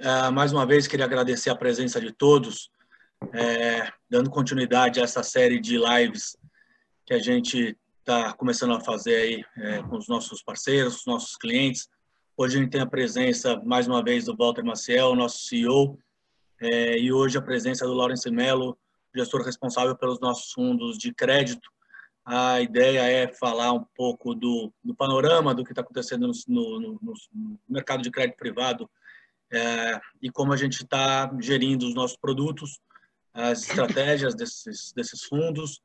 Uh, mais uma vez, queria agradecer a presença de todos, é, dando continuidade a essa série de lives que a gente está começando a fazer aí é, com os nossos parceiros, os nossos clientes. Hoje a gente tem a presença, mais uma vez, do Walter Maciel, nosso CEO, é, e hoje a presença do Lawrence Mello, gestor responsável pelos nossos fundos de crédito. A ideia é falar um pouco do, do panorama do que está acontecendo no, no, no, mercado de crédito privado é, e como a gente está gerindo os nossos produtos, as estratégias desses, desses fundos.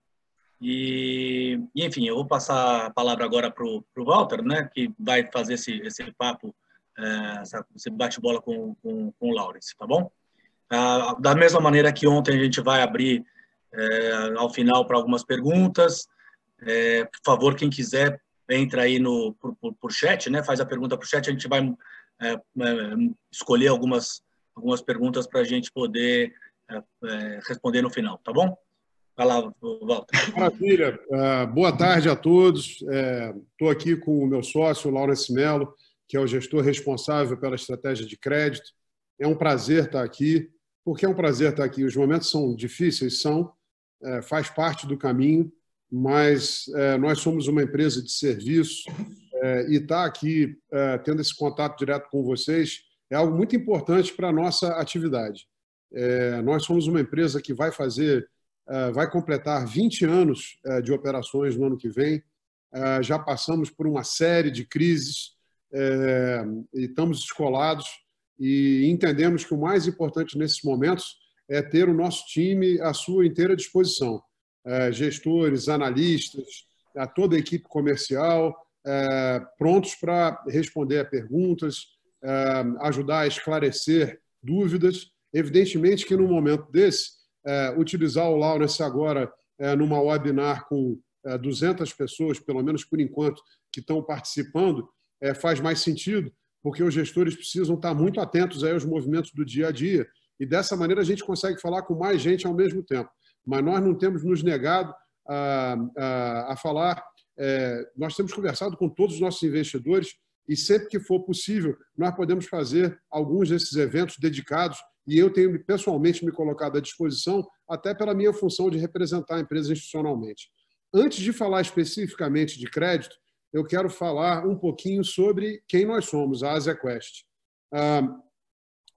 E, enfim, eu vou passar a palavra agora para o Walter, né, que vai fazer esse, esse papo, é, esse bate-bola com, com, com o Lawrence, tá bom? Ah, da mesma maneira que ontem a gente vai abrir é, ao final para algumas perguntas. É, por favor, quem quiser, entra aí no, por, por, por chat, né? faz a pergunta por chat, a gente vai é, é escolher algumas, algumas perguntas para a gente poder é, é, responder no final, tá bom? Vai lá, Walter. Maravilha. Boa tarde a todos. Estou aqui com o meu sócio, Laurence Mello, que é o gestor responsável pela estratégia de crédito. É um prazer estar aqui. Porque é um prazer estar aqui. Os momentos são difíceis, são, faz parte do caminho, mas nós somos uma empresa de serviço e estar aqui é, tendo esse contato direto com vocês é algo muito importante para a nossa atividade. É, nós somos uma empresa que vai fazer, é, vai completar 20 anos de operações no ano que vem. já passamos por uma série de crises e estamos escolados e entendemos que o mais importante nesses momentos é ter o nosso time à sua inteira disposição. É, gestores, analistas, a toda a equipe comercial, é, prontos para responder a perguntas, é, ajudar a esclarecer dúvidas. Evidentemente que, num momento desse, é, utilizar o Lawrence agora numa webinar com 200 é, pessoas, pelo menos por enquanto, que estão participando, faz mais sentido, porque os gestores precisam estar muito atentos aí aos movimentos do dia a dia e dessa maneira a gente consegue falar com mais gente ao mesmo tempo. Mas nós não temos nos negado a, a, a falar, é, nós temos conversado com todos os nossos investidores e sempre que for possível nós podemos fazer alguns desses eventos dedicados e eu tenho pessoalmente me colocado à disposição até pela minha função de representar a empresa institucionalmente. Antes de falar especificamente de crédito, eu quero falar um pouquinho sobre quem nós somos, a AsiaQuest. Ah,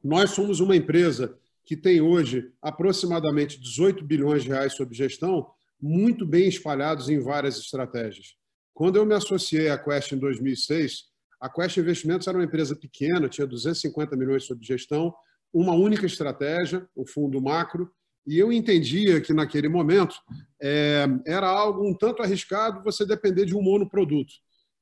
nós somos uma empresa que tem hoje aproximadamente 18 bilhões de reais sob gestão, muito bem espalhados em várias estratégias. Quando eu me associei à Quest em 2006, a Quest Investimentos era uma empresa pequena, tinha 250 milhões sob gestão, uma única estratégia, o fundo macro, e eu entendia que naquele momento é, era algo um tanto arriscado você depender de um monoproduto.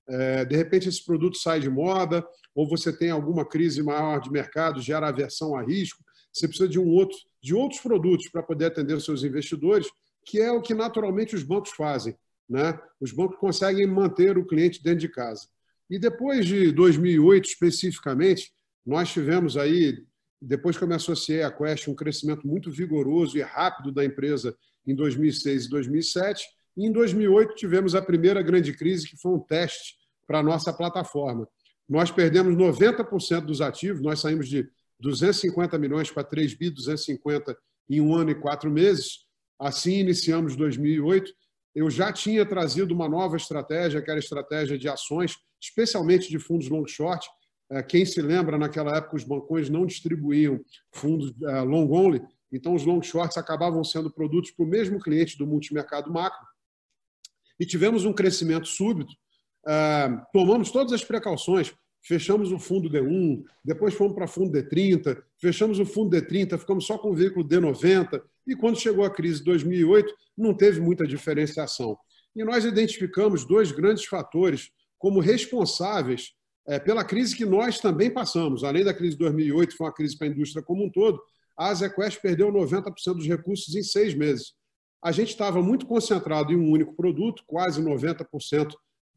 É, de repente esse produto sai de moda, ou você tem alguma crise maior de mercado, gera aversão a risco, você precisa de um outro, de outros produtos para poder atender os seus investidores, que é o que naturalmente os bancos fazem. Né? Os bancos conseguem manter o cliente dentro de casa. E depois de 2008 especificamente, nós tivemos aí, depois que eu me associei à Quest, um crescimento muito vigoroso e rápido da empresa em 2006 e 2007, em 2008, tivemos a primeira grande crise, que foi um teste para a nossa plataforma. Nós perdemos 90% dos ativos, nós saímos de 250 milhões para 3 bi 250 em um ano e quatro meses. Assim iniciamos 2008. Eu já tinha trazido uma nova estratégia, que era a estratégia de ações, especialmente de fundos long short. É, quem se lembra, naquela época, os bancões não distribuíam fundos é, long only, então os long shorts acabavam sendo produtos para o mesmo cliente do multimercado macro e tivemos um crescimento súbito. Ah, tomamos todas as precauções, fechamos o fundo D1, depois fomos para fundo D30, fechamos o fundo D30, ficamos só com o veículo D90, e quando chegou a crise de 2008, não teve muita diferenciação. E nós identificamos dois grandes fatores como responsáveis é, pela crise que nós também passamos. Além da crise de 2008, que foi uma crise para a indústria como um todo, a AsiaQuest perdeu 90% dos recursos em seis meses a gente estava muito concentrado em um único produto, quase 90%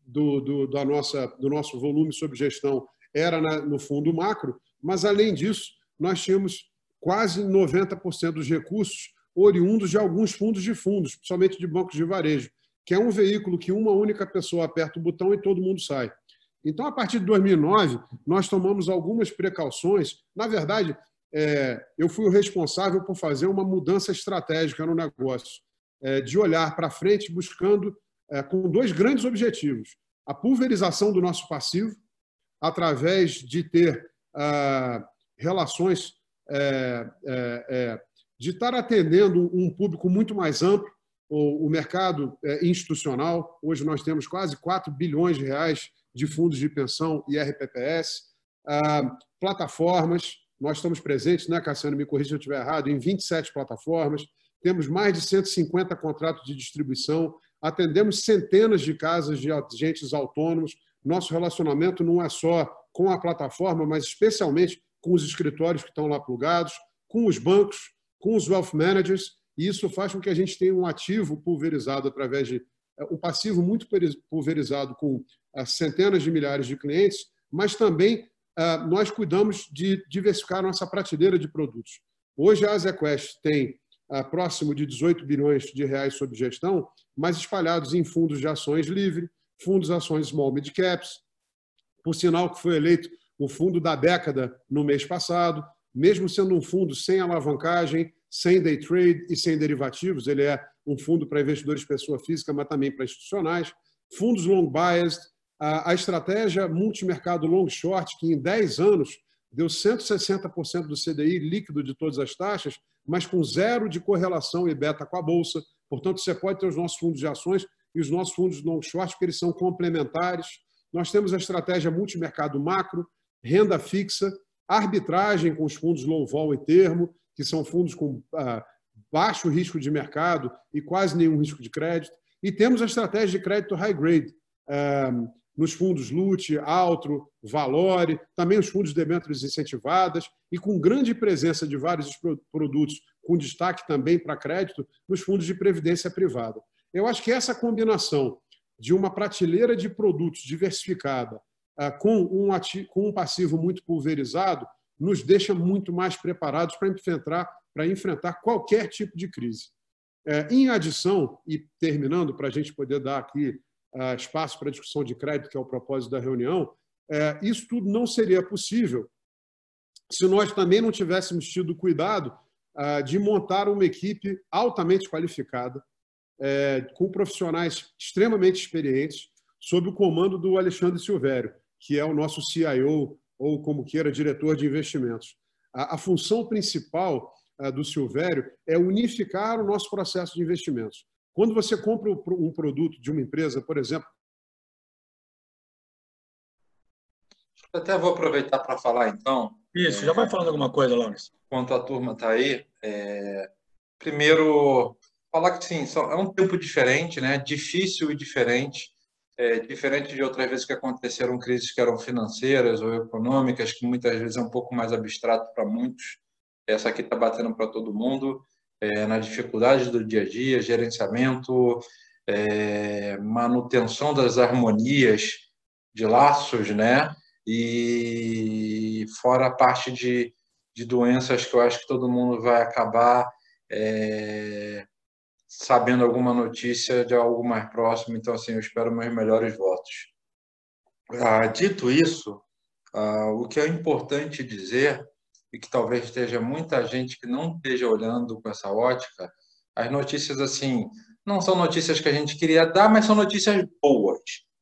do, do, da nossa, do nosso volume sob gestão era na, no fundo macro, mas, além disso, nós tínhamos quase 90% dos recursos oriundos de alguns fundos de fundos, principalmente de bancos de varejo, que é um veículo que uma única pessoa aperta o botão e todo mundo sai. Então, a partir de 2009, nós tomamos algumas precauções. Na verdade, é, eu fui o responsável por fazer uma mudança estratégica no negócio, é, de olhar para frente buscando é, com dois grandes objetivos: a pulverização do nosso passivo, através de ter ah, relações, é, é, é, de estar atendendo um público muito mais amplo, o, mercado institucional. Hoje nós temos quase 4 bilhões de reais de fundos de pensão e RPPS, ah, plataformas. Nós estamos presentes, né, Cassiano? Me corrija se eu estiver errado, em 27 plataformas. Temos mais de 150 contratos de distribuição. Atendemos centenas de casas de agentes autônomos. Nosso relacionamento não é só com a plataforma, mas especialmente com os escritórios que estão lá plugados, com os bancos, com os wealth managers. E isso faz com que a gente tenha um ativo pulverizado através de um passivo muito pulverizado com centenas de milhares de clientes, mas também nós cuidamos de diversificar nossa prateleira de produtos. Hoje a AsiaQuest tem próximo de 18 bilhões de reais sob gestão, mas espalhados em fundos de ações livre, fundos de ações small mid caps, por sinal que foi eleito o fundo da década no mês passado, mesmo sendo um fundo sem alavancagem, sem day trade e sem derivativos, ele é um fundo para investidores pessoa física, mas também para institucionais, fundos long biased, a, estratégia multimercado long short, que em 10 anos deu 160% do CDI líquido de todas as taxas, mas com zero de correlação e beta com a bolsa. Portanto, você pode ter os nossos fundos de ações e os nossos fundos long short, porque eles são complementares. Nós temos a estratégia multimercado macro, renda fixa, arbitragem com os fundos low vol e termo, que são fundos com ah, baixo risco de mercado e quase nenhum risco de crédito. E temos a estratégia de crédito high grade, ah, nos fundos LUT, Altro, Valore, também os fundos de debêntures incentivadas e com grande presença de vários produtos, com destaque também para crédito, nos fundos de previdência privada. Eu acho que essa combinação de uma prateleira de produtos diversificada com um, ativo, com um passivo muito pulverizado nos deixa muito mais preparados para enfrentar, para enfrentar qualquer tipo de crise. É, em adição, e terminando, para a gente poder dar aqui uh, espaço para discussão de crédito, que é o propósito da reunião, é, isso tudo não seria possível se nós também não tivéssemos tido cuidado uh, de montar uma equipe altamente qualificada, é, com profissionais extremamente experientes, sob o comando do Alexandre Silvério, que é o nosso CIO, ou como queira, diretor de investimentos. A, a função principal uh, do Silvério é unificar o nosso processo de investimentos. Quando você compra um produto de uma empresa, por exemplo. Até vou aproveitar para falar, então. Isso, é, já vai falando alguma coisa, Lawrence. Enquanto a turma está aí, é, primeiro, falar que sim, é um tempo diferente, né? difícil e diferente. É, diferente de outras vezes que aconteceram crises que eram financeiras ou econômicas, que muitas vezes é um pouco mais abstrato para muitos. Essa aqui está batendo para todo mundo é, nas dificuldades do dia a dia, gerenciamento, é, manutenção das harmonias de laços, né? E fora a parte de, de doenças que eu acho que todo mundo vai acabar é, sabendo alguma notícia de algo mais próximo. Então, assim, eu espero meus melhores votos. Ah, dito isso, ah, o que é importante dizer e que talvez esteja muita gente que não esteja olhando com essa ótica, as notícias assim não são notícias que a gente queria dar, mas são notícias boas.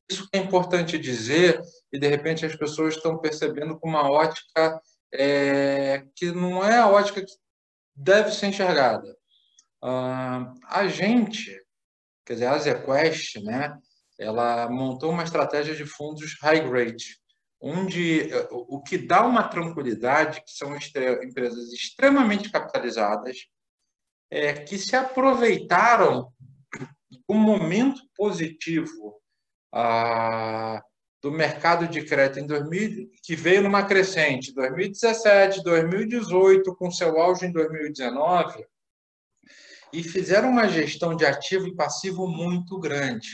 Isso é importante dizer e de repente as pessoas estão percebendo com uma ótica é, que não é a ótica que deve ser enxergada. Uh, a gente, quer dizer, a AsiaQuest, né, ela montou uma estratégia de fundos high grade, onde eh, o que dá uma tranquilidade, que são empresas extremamente capitalizadas, é, que se aproveitaram do momento positivo ah, do mercado de crédito em 2000, que veio numa crescente 2017, 2018, com seu auge em 2019, e fizeram uma gestão de ativo e passivo muito grande.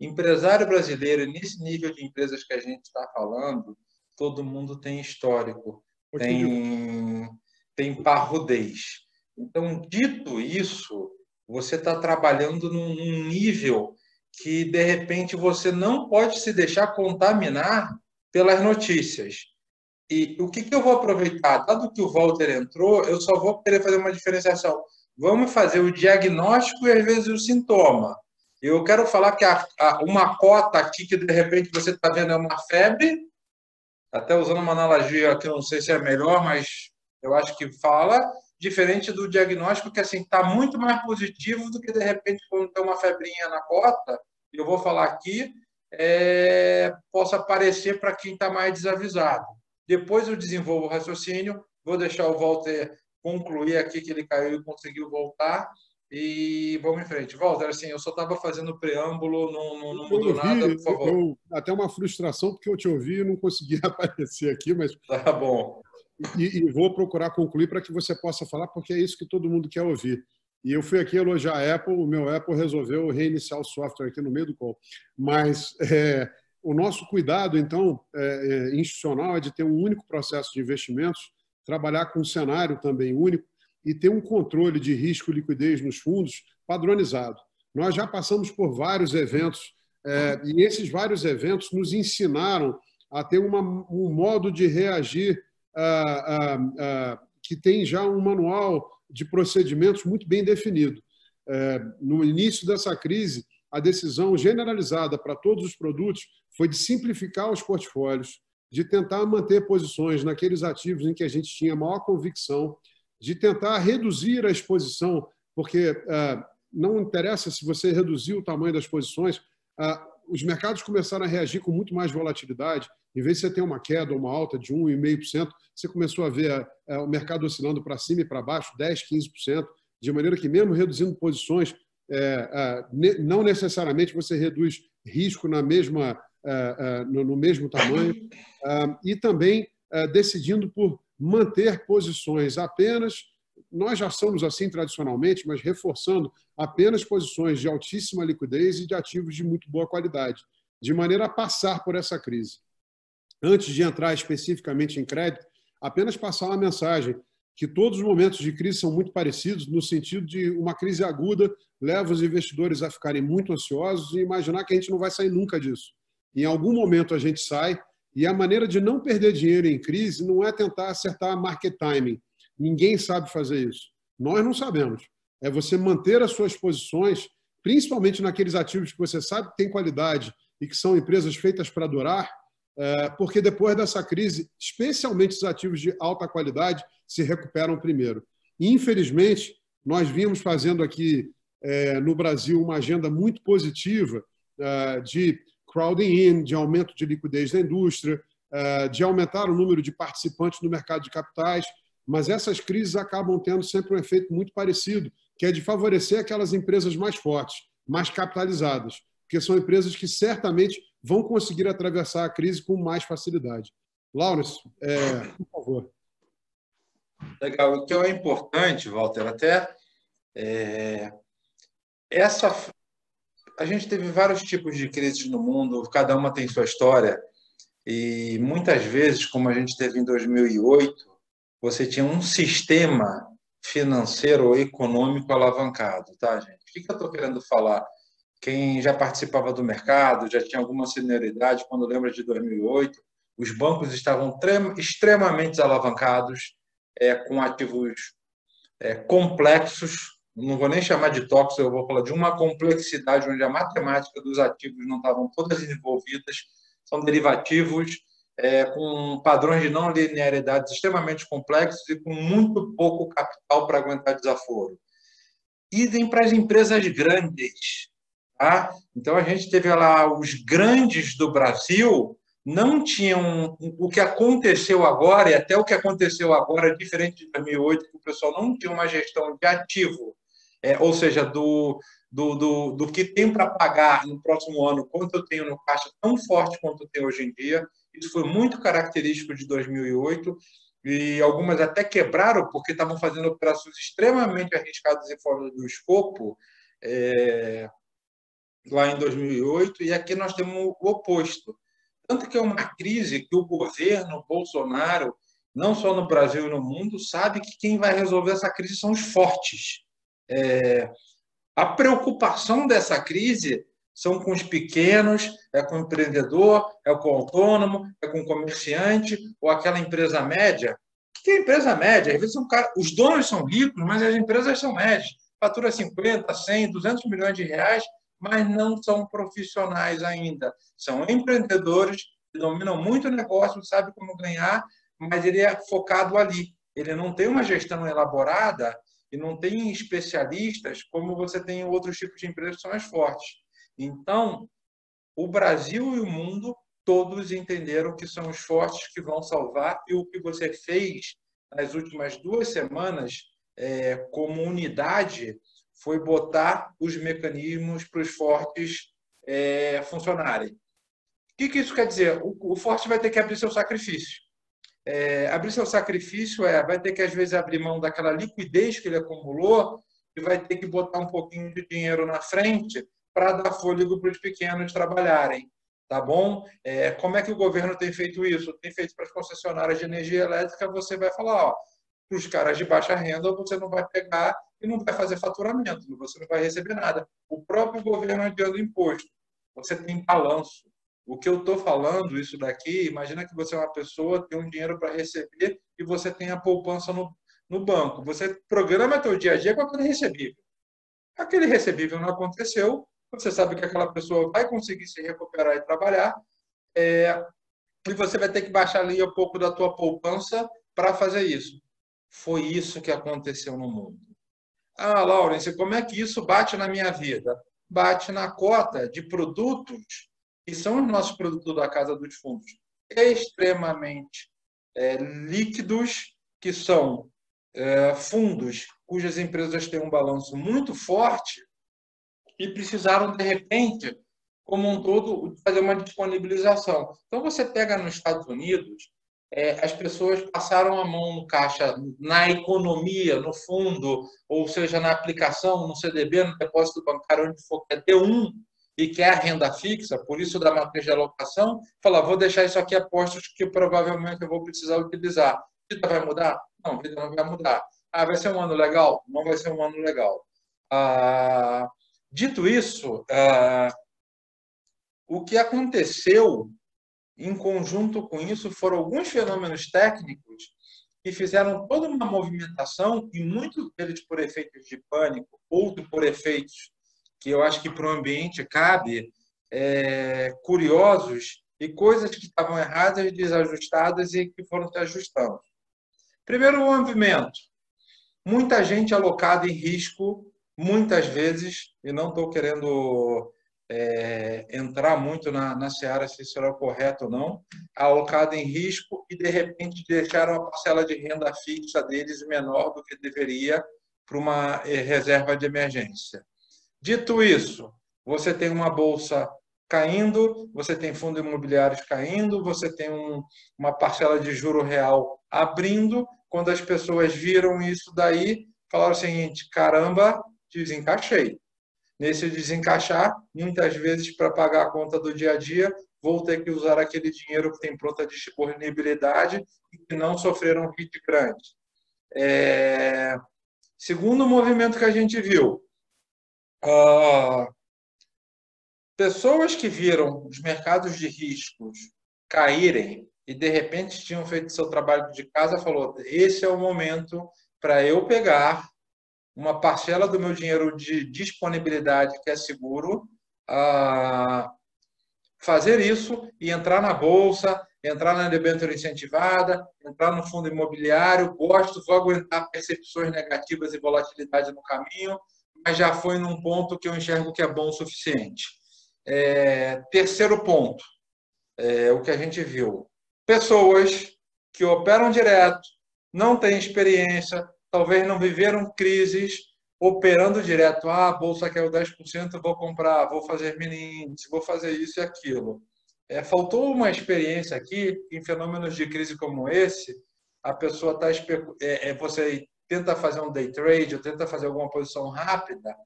Empresário brasileiro, nesse nível de empresas que a gente está falando, todo mundo tem histórico, tem, tem parrudez. Então, dito isso, você está trabalhando num nível que de repente você não pode se deixar contaminar pelas notícias. E o que, que eu vou aproveitar? Dado que o Walter entrou, eu só vou querer fazer uma diferenciação. Vamos fazer o diagnóstico e às vezes o sintoma. Eu quero falar que a, a, uma cota aqui que de repente você está vendo é uma febre, até usando uma analogia que não sei se é melhor, mas eu acho que fala, diferente do diagnóstico que assim está muito mais positivo do que de repente quando tem uma febrinha na cota, eu vou falar aqui, é, possa aparecer para quem está mais desavisado. Depois eu desenvolvo o raciocínio, vou deixar o Walter concluir aqui que ele caiu e conseguiu voltar e vamos em frente. Walter, assim, eu só estava fazendo preâmbulo, não, não, não mudou ouvi, nada, por favor. Eu, até uma frustração, porque eu te ouvi e não conseguia aparecer aqui, mas. Tá bom. E, e vou procurar concluir para que você possa falar, porque é isso que todo mundo quer ouvir. E eu fui aqui elogiar a Apple, o meu Apple resolveu reiniciar o software aqui no meio do call. Mas é, o nosso cuidado, então, é, é, institucional é de ter um único processo de investimentos, trabalhar com um cenário também único, e ter um controle de risco e liquidez nos fundos padronizado. Nós já passamos por vários eventos é, e esses vários eventos nos ensinaram a ter uma, um modo de reagir ah, ah, ah, que tem já um manual de procedimentos muito bem definido. É, no início dessa crise, a decisão generalizada para todos os produtos foi de simplificar os portfólios, de tentar manter posições naqueles ativos em que a gente tinha maior convicção de tentar reduzir a exposição, porque ah, não interessa se você reduzir o tamanho das posições, ah, os mercados começaram a reagir com muito mais volatilidade. Em vez de você ter uma queda ou uma alta de 1,5%, você começou a ver ah, o mercado oscilando para cima e para baixo, 10%, 15%, de maneira que, mesmo reduzindo posições, é, não necessariamente você reduz risco na mesma, no mesmo tamanho, e também decidindo por manter posições apenas, nós já somos assim tradicionalmente, mas reforçando apenas posições de altíssima liquidez e de ativos de muito boa qualidade, de maneira a passar por essa crise. Antes de entrar especificamente em crédito, apenas passar uma mensagem que todos os momentos de crise são muito parecidos, no sentido de uma crise aguda leva os investidores a ficarem muito ansiosos e imaginar que a gente não vai sair nunca disso. Em algum momento a gente sai, e a maneira de não perder dinheiro em crise não é tentar acertar market timing. Ninguém sabe fazer isso. Nós não sabemos. É você manter as suas posições, principalmente naqueles ativos que você sabe que tem qualidade e que são empresas feitas para durar, é, porque depois dessa crise, especialmente os ativos de alta qualidade se recuperam primeiro. Infelizmente, nós vimos fazendo aqui é, no Brasil uma agenda muito positiva é, de crowding in, de aumento de liquidez da indústria, eh, de aumentar o número de participantes no mercado de capitais, mas essas crises acabam tendo sempre um efeito muito parecido, que é de favorecer aquelas empresas mais fortes, mais capitalizadas, porque são empresas que certamente vão conseguir atravessar a crise com mais facilidade. Lawrence, é, por favor. Legal. O que é importante, Walter, até é, essa a gente teve vários tipos de crises no mundo, cada uma tem sua história. E muitas vezes, como a gente teve em 2008, você tinha um sistema financeiro ou econômico alavancado, tá, gente? O que eu estou querendo falar? Quem já participava do mercado, já tinha alguma senioridade, quando lembra de 2008, os bancos estavam extremamente alavancados, é, com ativos é, complexos, não vou nem chamar de tóxico, eu vou falar de uma complexidade onde a matemática dos ativos não estavam todas envolvidas, são derivativos é, com padrões de não linearidade extremamente complexos e com muito pouco capital para aguentar desaforo. Idem para as empresas grandes. Tá? Então, a gente teve lá os grandes do Brasil, não tinham o que aconteceu agora, e até o que aconteceu agora, diferente de 2008, que o pessoal não tinha uma gestão de ativo é, ou seja, do, do, do, do que tem para pagar no próximo ano, quanto eu tenho no caixa, tão forte quanto eu tenho hoje em dia. Isso foi muito característico de 2008 e algumas até quebraram porque estavam fazendo operações extremamente arriscadas e fora do escopo é, lá em 2008 e aqui nós temos o oposto. Tanto que é uma crise que o governo Bolsonaro, não só no Brasil e no mundo, sabe que quem vai resolver essa crise são os fortes. É, a preocupação dessa crise são com os pequenos, é com o empreendedor, é com o autônomo, é com o comerciante, ou aquela empresa média. O que é empresa média? Às vezes os donos são ricos, mas as empresas são médias. Fatura 50, 100, 200 milhões de reais, mas não são profissionais ainda. São empreendedores que dominam muito o negócio, sabem como ganhar, mas ele é focado ali. Ele não tem uma gestão elaborada e não tem especialistas como você tem em outros tipos de empresas que são mais fortes. Então, o Brasil e o mundo todos entenderam que são os fortes que vão salvar e o que você fez nas últimas duas semanas é, como unidade foi botar os mecanismos para os fortes é, funcionarem. O que, que, isso quer dizer? O, o, forte vai ter que abrir seu sacrifício. É, abrir seu sacrifício é vai ter que às vezes abrir mão daquela liquidez que ele acumulou e vai ter que botar um pouquinho de dinheiro na frente para dar fôlego para os pequenos trabalharem. Tá bom? É, como é que o governo tem feito isso? Tem feito para as concessionárias de energia elétrica, você vai falar, para os caras de baixa renda, você não vai pegar e não vai fazer faturamento, você não vai receber nada. O próprio governo adianta imposto. Você tem balanço. O que eu estou falando, isso daqui, imagina que você é uma pessoa, tem um dinheiro para receber e você tem a poupança no, no banco. Você programa seu dia a dia com aquele recebível. Aquele recebível não aconteceu, você sabe que aquela pessoa vai conseguir se recuperar e trabalhar, é, e você vai ter que baixar ali um pouco da tua poupança para fazer isso. Foi isso que aconteceu no mundo. Ah, Laurence, como é que isso bate na minha vida? Bate na cota de produtos que são os nossos produtos da Casa dos Fundos, extremamente é, líquidos, que são é, fundos cujas empresas têm um balanço muito forte e precisaram, de repente, como um todo, fazer uma disponibilização. Então, você pega nos Estados Unidos, é, as pessoas passaram a mão no caixa, na economia, no fundo, ou seja, na aplicação, no CDB, no depósito bancário, onde for, que é T1 e quer renda fixa, por isso da matriz de alocação, fala, vou deixar isso aqui a postos que provavelmente eu vou precisar utilizar. Vida vai mudar? Não, vida não vai mudar. Ah, vai ser um ano legal? Não vai ser um ano legal. Ah, Dito isso, uh, o que aconteceu em conjunto com isso foram alguns fenômenos técnicos que fizeram toda uma movimentação, e muitos deles por efeitos de pânico, outros por efeitos que eu acho que para o ambiente cabe, é, curiosos e coisas que estavam erradas, desajustadas e que foram se ajustando. Primeiro movimento, muita gente alocada em risco muitas vezes, e não estou querendo é, entrar muito na, na seara se isso era correto ou não, alocado em risco e, de repente, deixaram a parcela de renda fixa deles menor do que deveria para uma eh, reserva de emergência. Dito isso, você tem uma bolsa caindo, você tem fundos imobiliários caindo, você tem um, uma parcela de juro real abrindo. Quando as pessoas viram isso daí, falaram o seguinte: caramba, desencaixei. Nesse desencaixar, muitas vezes, para pagar a conta do dia a dia, vou ter que usar aquele dinheiro que tem pronta disponibilidade e que não sofreram um hit grande. É... Segundo movimento que a gente viu, uh... pessoas que viram os mercados de riscos caírem e de repente tinham feito seu trabalho de casa, falou: esse é o momento para eu pegar uma parcela do meu dinheiro de disponibilidade que é seguro, a fazer isso e entrar na bolsa, entrar na debênture incentivada, entrar no fundo imobiliário. Gosto, vou aguentar percepções negativas e volatilidade no caminho, mas já foi num ponto que eu enxergo que é bom o suficiente. É, terceiro ponto, é, o que a gente viu: pessoas que operam direto, não têm experiência, talvez não viveram crises operando direto. Ah, a bolsa caiu 10%, vou comprar, vou fazer mini índice, vou fazer isso e aquilo. É, faltou uma experiência aqui em fenômenos de crise como esse. A pessoa está é, é, você tenta fazer um day trade ou tenta fazer alguma posição rápida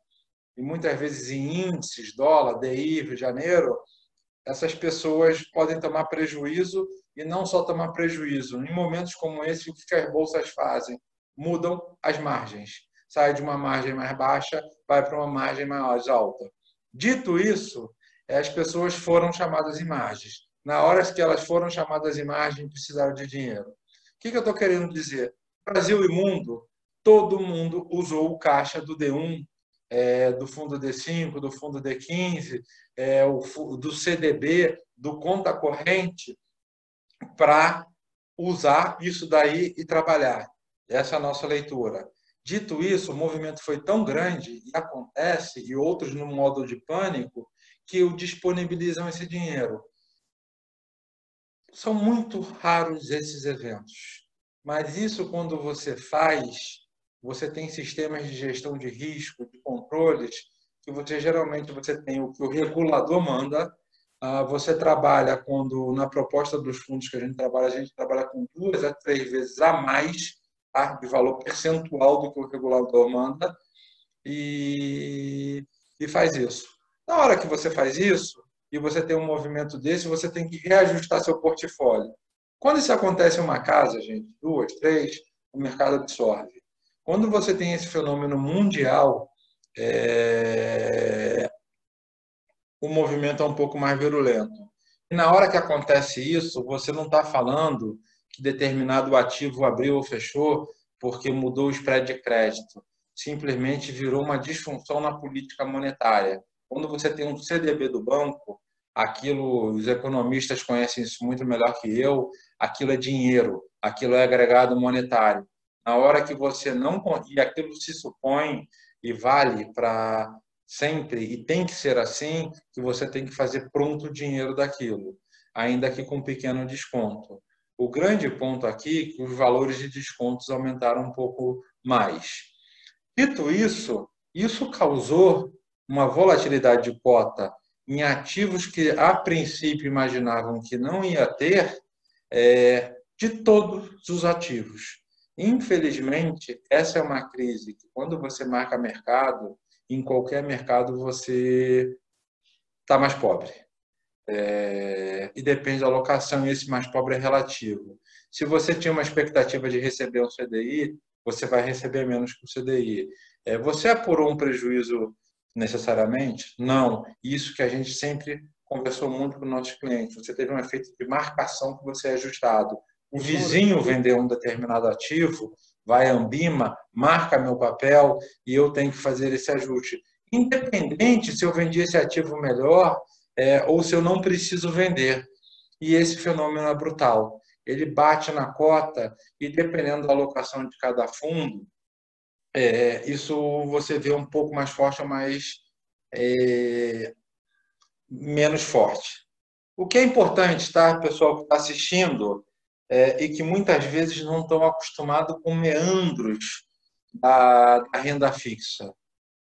e muitas vezes em índices, dólar, DI, janeiro, essas pessoas podem tomar prejuízo e não só tomar prejuízo. Em momentos como esse, o que as bolsas fazem? mudam as margens. Sai de uma margem mais baixa, vai para uma margem mais alta. Dito isso, as pessoas foram chamadas em margens. Na hora que elas foram chamadas em margem, precisaram de dinheiro. O que eu estou querendo dizer? Brasil e mundo, todo mundo usou o caixa do D1, é, do fundo D5, do fundo D15, é, o, do CDB, do conta corrente, para usar isso daí e trabalhar. Essa é a nossa leitura. Dito isso, o movimento foi tão grande e acontece, e outros no modo de pânico, que o disponibilizam esse dinheiro. São muito raros esses eventos, mas isso quando você faz, você tem sistemas de gestão de risco, de controles, que você geralmente você tem o que o regulador manda, ah, você trabalha quando na proposta dos fundos que a gente trabalha, a gente trabalha com duas a três vezes a mais tá? de valor percentual do que o regulador manda e, e faz isso. Na hora que você faz isso, e você tem um movimento desse, você tem que reajustar seu portfólio. Quando isso acontece em uma casa, gente, duas, três, o mercado absorve. Quando você tem esse fenômeno mundial, é... o movimento é um pouco mais virulento. E na hora que acontece isso, você não está falando que determinado ativo abriu ou fechou porque mudou o spread de crédito. Simplesmente virou uma disfunção na política monetária. Quando você tem um CDB do banco, aquilo, os economistas conhecem isso muito melhor que eu, aquilo é dinheiro, aquilo é agregado monetário. Na hora que você não. E aquilo se supõe e vale para sempre, e tem que ser assim, que você tem que fazer pronto o dinheiro daquilo, ainda que com pequeno desconto. O grande ponto aqui é que os valores de descontos aumentaram um pouco mais. Dito isso, isso causou uma volatilidade de cota em ativos que a princípio imaginavam que não ia ter, é, de todos os ativos. Infelizmente, essa é uma crise que, quando você marca mercado, em qualquer mercado você está mais pobre. É, e depende da alocação, e esse mais pobre é relativo. Se você tinha uma expectativa de receber um CDI, você vai receber menos que o CDI. É, você apurou um prejuízo necessariamente? Não. Isso que a gente sempre conversou muito com nossos clientes. Você teve um efeito de marcação que você é ajustado. O vizinho vendeu um determinado ativo, vai a Ambima, marca meu papel e eu tenho que fazer esse ajuste. Independente se eu vendi esse ativo melhor é, ou se eu não preciso vender. E esse fenômeno é brutal. Ele bate na cota e, dependendo da alocação de cada fundo, é, isso você vê um pouco mais forte ou mais é, menos forte. O que é importante, tá, pessoal que está assistindo, é, e que muitas vezes não estão acostumados com meandros da, da renda fixa.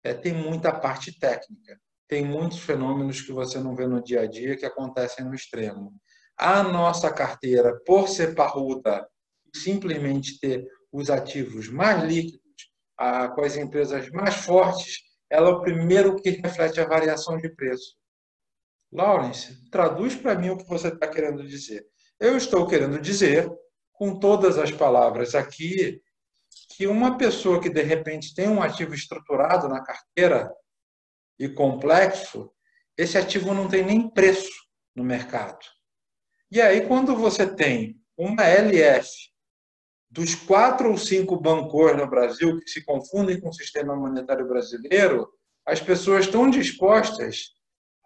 É, tem muita parte técnica tem muitos fenômenos que você não vê no dia a dia que acontecem no extremo. A nossa carteira, por ser parruda, simplesmente ter os ativos mais líquidos, a, com as empresas mais fortes, ela é o primeiro que reflete a variação de preço. Lawrence, traduz para mim o que você está querendo dizer. Eu estou querendo dizer, com todas as palavras aqui, que uma pessoa que de repente tem um ativo estruturado na carteira, e complexo, esse ativo não tem nem preço no mercado. E aí, quando você tem uma LF dos quatro ou cinco bancos no Brasil que se confundem com o sistema monetário brasileiro, as pessoas estão dispostas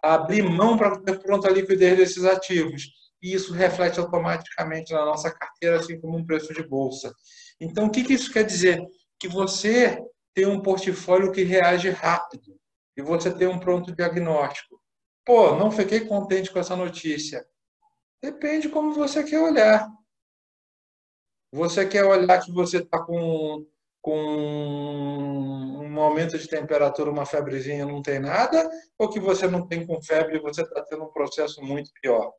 a abrir mão para ter pronta liquidez desses ativos. E isso reflete automaticamente na nossa carteira, assim como um preço de bolsa. Então, o que isso quer dizer? Que você tem um portfólio que reage rápido e você tem um pronto diagnóstico. Pô, não fiquei contente com essa notícia. Depende como você quer olhar. Você quer olhar que você está com, com um aumento de temperatura, uma febrezinha, não tem nada, ou que você não tem com febre e você está tendo um processo muito pior?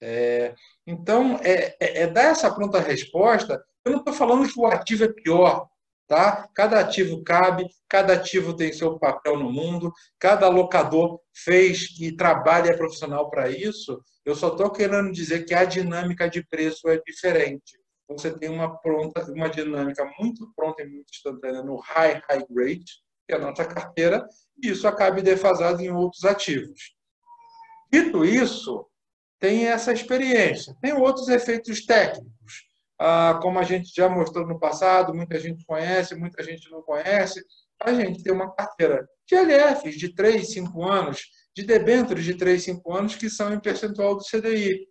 É, então, é, é, dar essa pronta resposta. Eu não estou falando que o ativo é pior. Tá? Cada ativo cabe, cada ativo tem seu papel no mundo, cada alocador fez e trabalha é profissional para isso. Eu só estou querendo dizer que a dinâmica de preço é diferente. Você tem uma pronta, uma dinâmica muito pronta e muito instantânea no high high grade, que é a nossa carteira, e isso acaba defasado em outros ativos. Dito isso, tem essa experiência. Tem outros efeitos técnicos, ah, como a gente já mostrou no passado, muita gente conhece, muita gente não conhece. A gente tem uma carteira de LFs de 3, 5 anos, de debêntures de 3, 5 anos que são em percentual do CDI.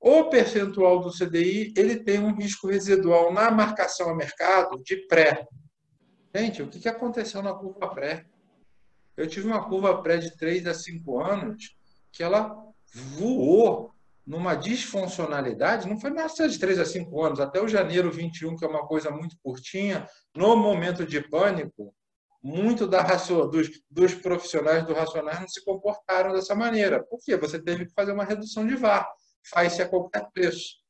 O percentual do CDI ele tem um risco residual na marcação a mercado de pré. Gente, o que aconteceu na curva pré? Eu tive uma curva pré de 3 a 5 anos que ela voou numa disfuncionalidade, não foi mais de 3 a 5 anos, até o janeiro 21, que é uma coisa muito curtinha, no momento de pânico, muito da dos, dos profissionais do Racionais não se comportaram dessa maneira. Por quê? Você teve que fazer uma redução de VAR. Faz-se a qualquer preço.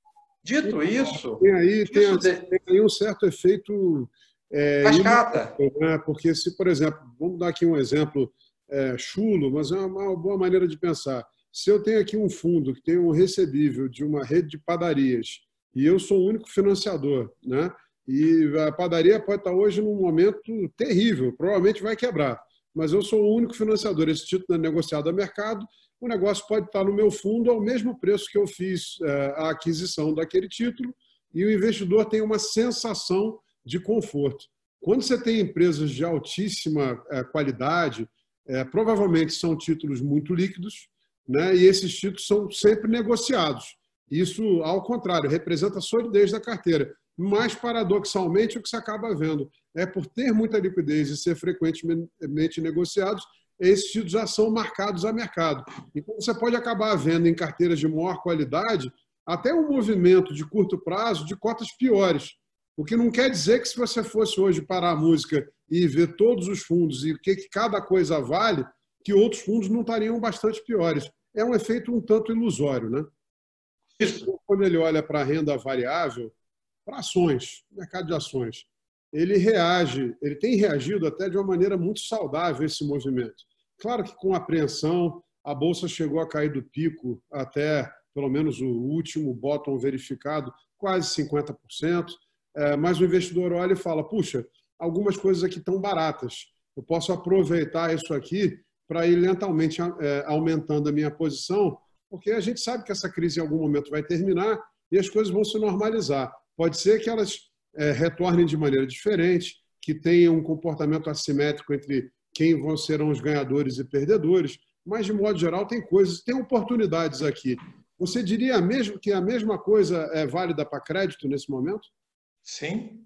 Dito isso. Tem aí, tem, de... tem aí um certo efeito. É, Cascata. Né? Porque, se, por exemplo, vamos dar aqui um exemplo é, chulo, mas é uma boa maneira de pensar. Se eu tenho aqui um fundo que tem um recebível de uma rede de padarias e eu sou o único financiador, né? E a padaria pode estar hoje num momento terrível, provavelmente vai quebrar. Mas eu sou o único financiador. Esse título é negociado a mercado. O negócio pode estar no meu fundo ao mesmo preço que eu fiz é, a aquisição daquele título, e o investidor tem uma sensação de conforto. Quando você tem empresas de altíssima é, qualidade, é, provavelmente são títulos muito líquidos, né? e esses títulos são sempre negociados. Isso, ao contrário, representa a solidez da carteira mas paradoxalmente o que se acaba vendo é por ter muita liquidez e ser frequentemente negociados, esses títulos já são marcados a mercado. Então você pode acabar vendo em carteiras de maior qualidade até um movimento de curto prazo de cotas piores. O que não quer dizer que se você fosse hoje parar a música e ver todos os fundos e o que cada coisa vale, que outros fundos não estariam bastante piores. É um efeito um tanto ilusório, né? Isso. Quando ele olha para a renda variável, para ações, mercado de ações. Ele reage, ele tem reagido até de uma maneira muito saudável esse movimento. Claro que com apreensão, a bolsa chegou a cair do pico até pelo menos o último bottom verificado, quase 50%, é, mas o investidor olha e fala: puxa, algumas coisas aqui estão baratas, eu posso aproveitar isso aqui para ir lentamente é, aumentando a minha posição, porque a gente sabe que essa crise em algum momento vai terminar e as coisas vão se normalizar. Pode ser que elas é, retornem de maneira diferente, que tenham um comportamento assimétrico entre quem vão serão os ganhadores e perdedores, mas de modo geral tem coisas, tem oportunidades aqui. Você diria mesmo que a mesma coisa é válida para crédito nesse momento? Sim,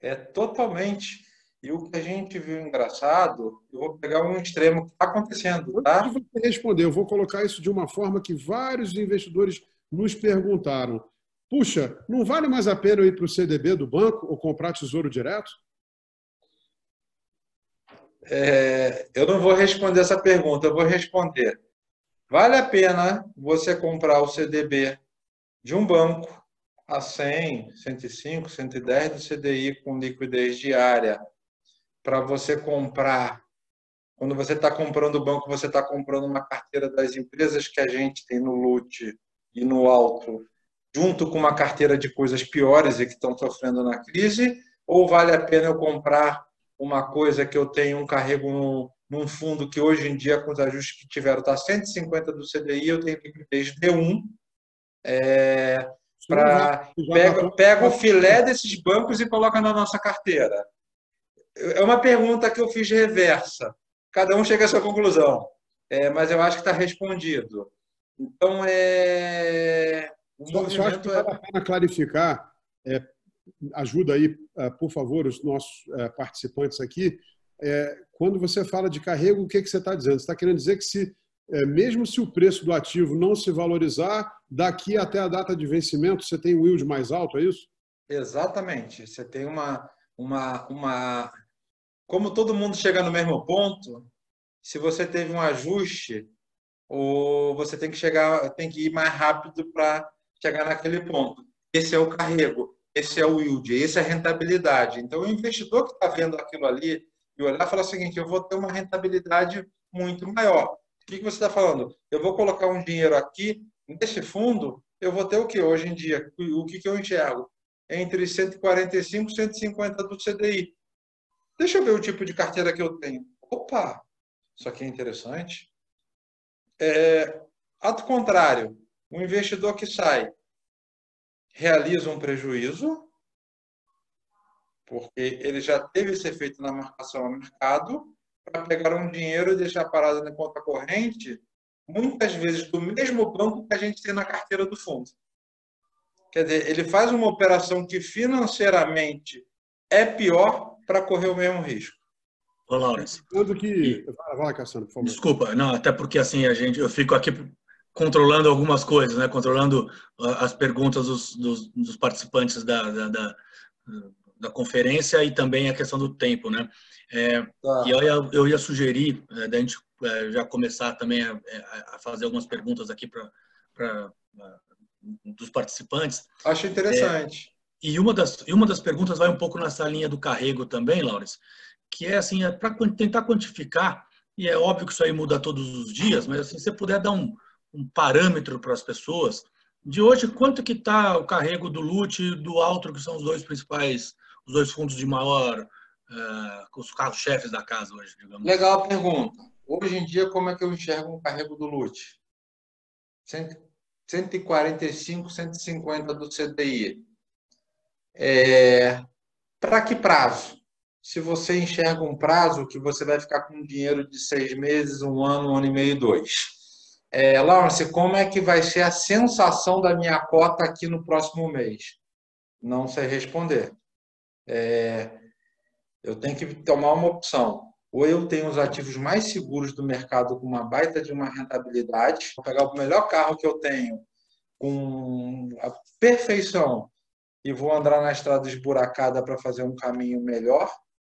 é totalmente. E o que a gente viu engraçado, eu vou pegar um extremo que está acontecendo, tá? Antes de você responder, eu vou colocar isso de uma forma que vários investidores nos perguntaram puxa, não vale mais a pena eu ir para o CDB do banco ou comprar tesouro direto? É, eu não vou responder essa pergunta, eu vou responder. Vale a pena você comprar o CDB de um banco a 100, 105, 110 do CDI com liquidez diária para você comprar. Quando você está comprando o banco, você está comprando uma carteira das empresas que a gente tem no LUT e no alto junto com uma carteira de coisas piores e que estão sofrendo na crise? Ou vale a pena eu comprar uma coisa que eu tenho um carrego num, num fundo que hoje em dia, com os ajustes que tiveram, está 150 do CDI, eu tenho liquidez D1, é, para pega, pega o filé desses bancos e coloca na nossa carteira. É uma pergunta que eu fiz reversa. Cada um chega à sua conclusão, é, mas eu acho que está respondido. Então, é, só, só acho que vale a pena clarificar, é, ajuda aí, é, por favor, os nossos é, participantes aqui. É, quando você fala de carrego, o que, que você está dizendo? Você está querendo dizer que se, é, mesmo se o preço do ativo não se valorizar, daqui até a data de vencimento você tem um yield mais alto, é isso? Exatamente. Você tem uma, uma, uma... Como todo mundo chega no mesmo ponto, se você teve um ajuste, ou você tem que chegar, tem que ir mais rápido para chegar naquele ponto. Esse é o carrego, esse é o yield, essa é a rentabilidade. Então, o investidor que está vendo aquilo ali e olhar fala o seguinte: eu vou ter uma rentabilidade muito maior. O que, que você está falando? Eu vou colocar um dinheiro aqui, nesse fundo, eu vou ter o que hoje em dia? O que, que eu enxergo? Entre 145 e 150 do CDI. Deixa eu ver o tipo de carteira que eu tenho. Opa, isso aqui é interessante. É, Ato contrário, o investidor que sai realiza um prejuízo, porque ele já teve esse efeito na marcação ao mercado, para pegar um dinheiro e deixar parado na conta corrente, muitas vezes do mesmo banco que a gente tem na carteira do fundo. Quer dizer, ele faz uma operação que financeiramente é pior para correr o mesmo risco. Ô, Laurence. Tudo que. Vai lá, Cassiano, por favor. Desculpa, não, até porque assim a gente, eu fico aqui controlando algumas coisas, né? Controlando as perguntas dos, dos, dos participantes da, da, da, da, conferência e também a questão do tempo, né? É, tá. E eu ia, eu ia sugerir é, da gente é, já começar também a, a, fazer algumas perguntas aqui para dos participantes. Acho interessante. E uma das e uma das perguntas vai um pouco nessa linha do carrego também, Laurence, que é assim, é para tentar quantificar, e é óbvio que isso aí muda todos os dias, mas assim, se você puder dar um, um parâmetro para as pessoas, de hoje, quanto que está o carrego do LUT e do Altro, que são os dois principais, os dois fundos de maior, uh, os carros-chefes da casa hoje, digamos. Legal a pergunta. Hoje em dia, como é que eu enxergo um carrego do LUT? 145, 150 do CDI. É, para que prazo? se você enxerga um prazo que você vai ficar com dinheiro de seis meses, um ano, um ano e meio, dois. É, Lawrence, como é que vai ser a sensação da minha cota aqui no próximo mês? Não sei responder. É, eu tenho que tomar uma opção. Ou eu tenho os ativos mais seguros do mercado com uma baita de uma rentabilidade, vou pegar o melhor carro que eu tenho com a perfeição e vou andar na estrada esburacada para fazer um caminho melhor,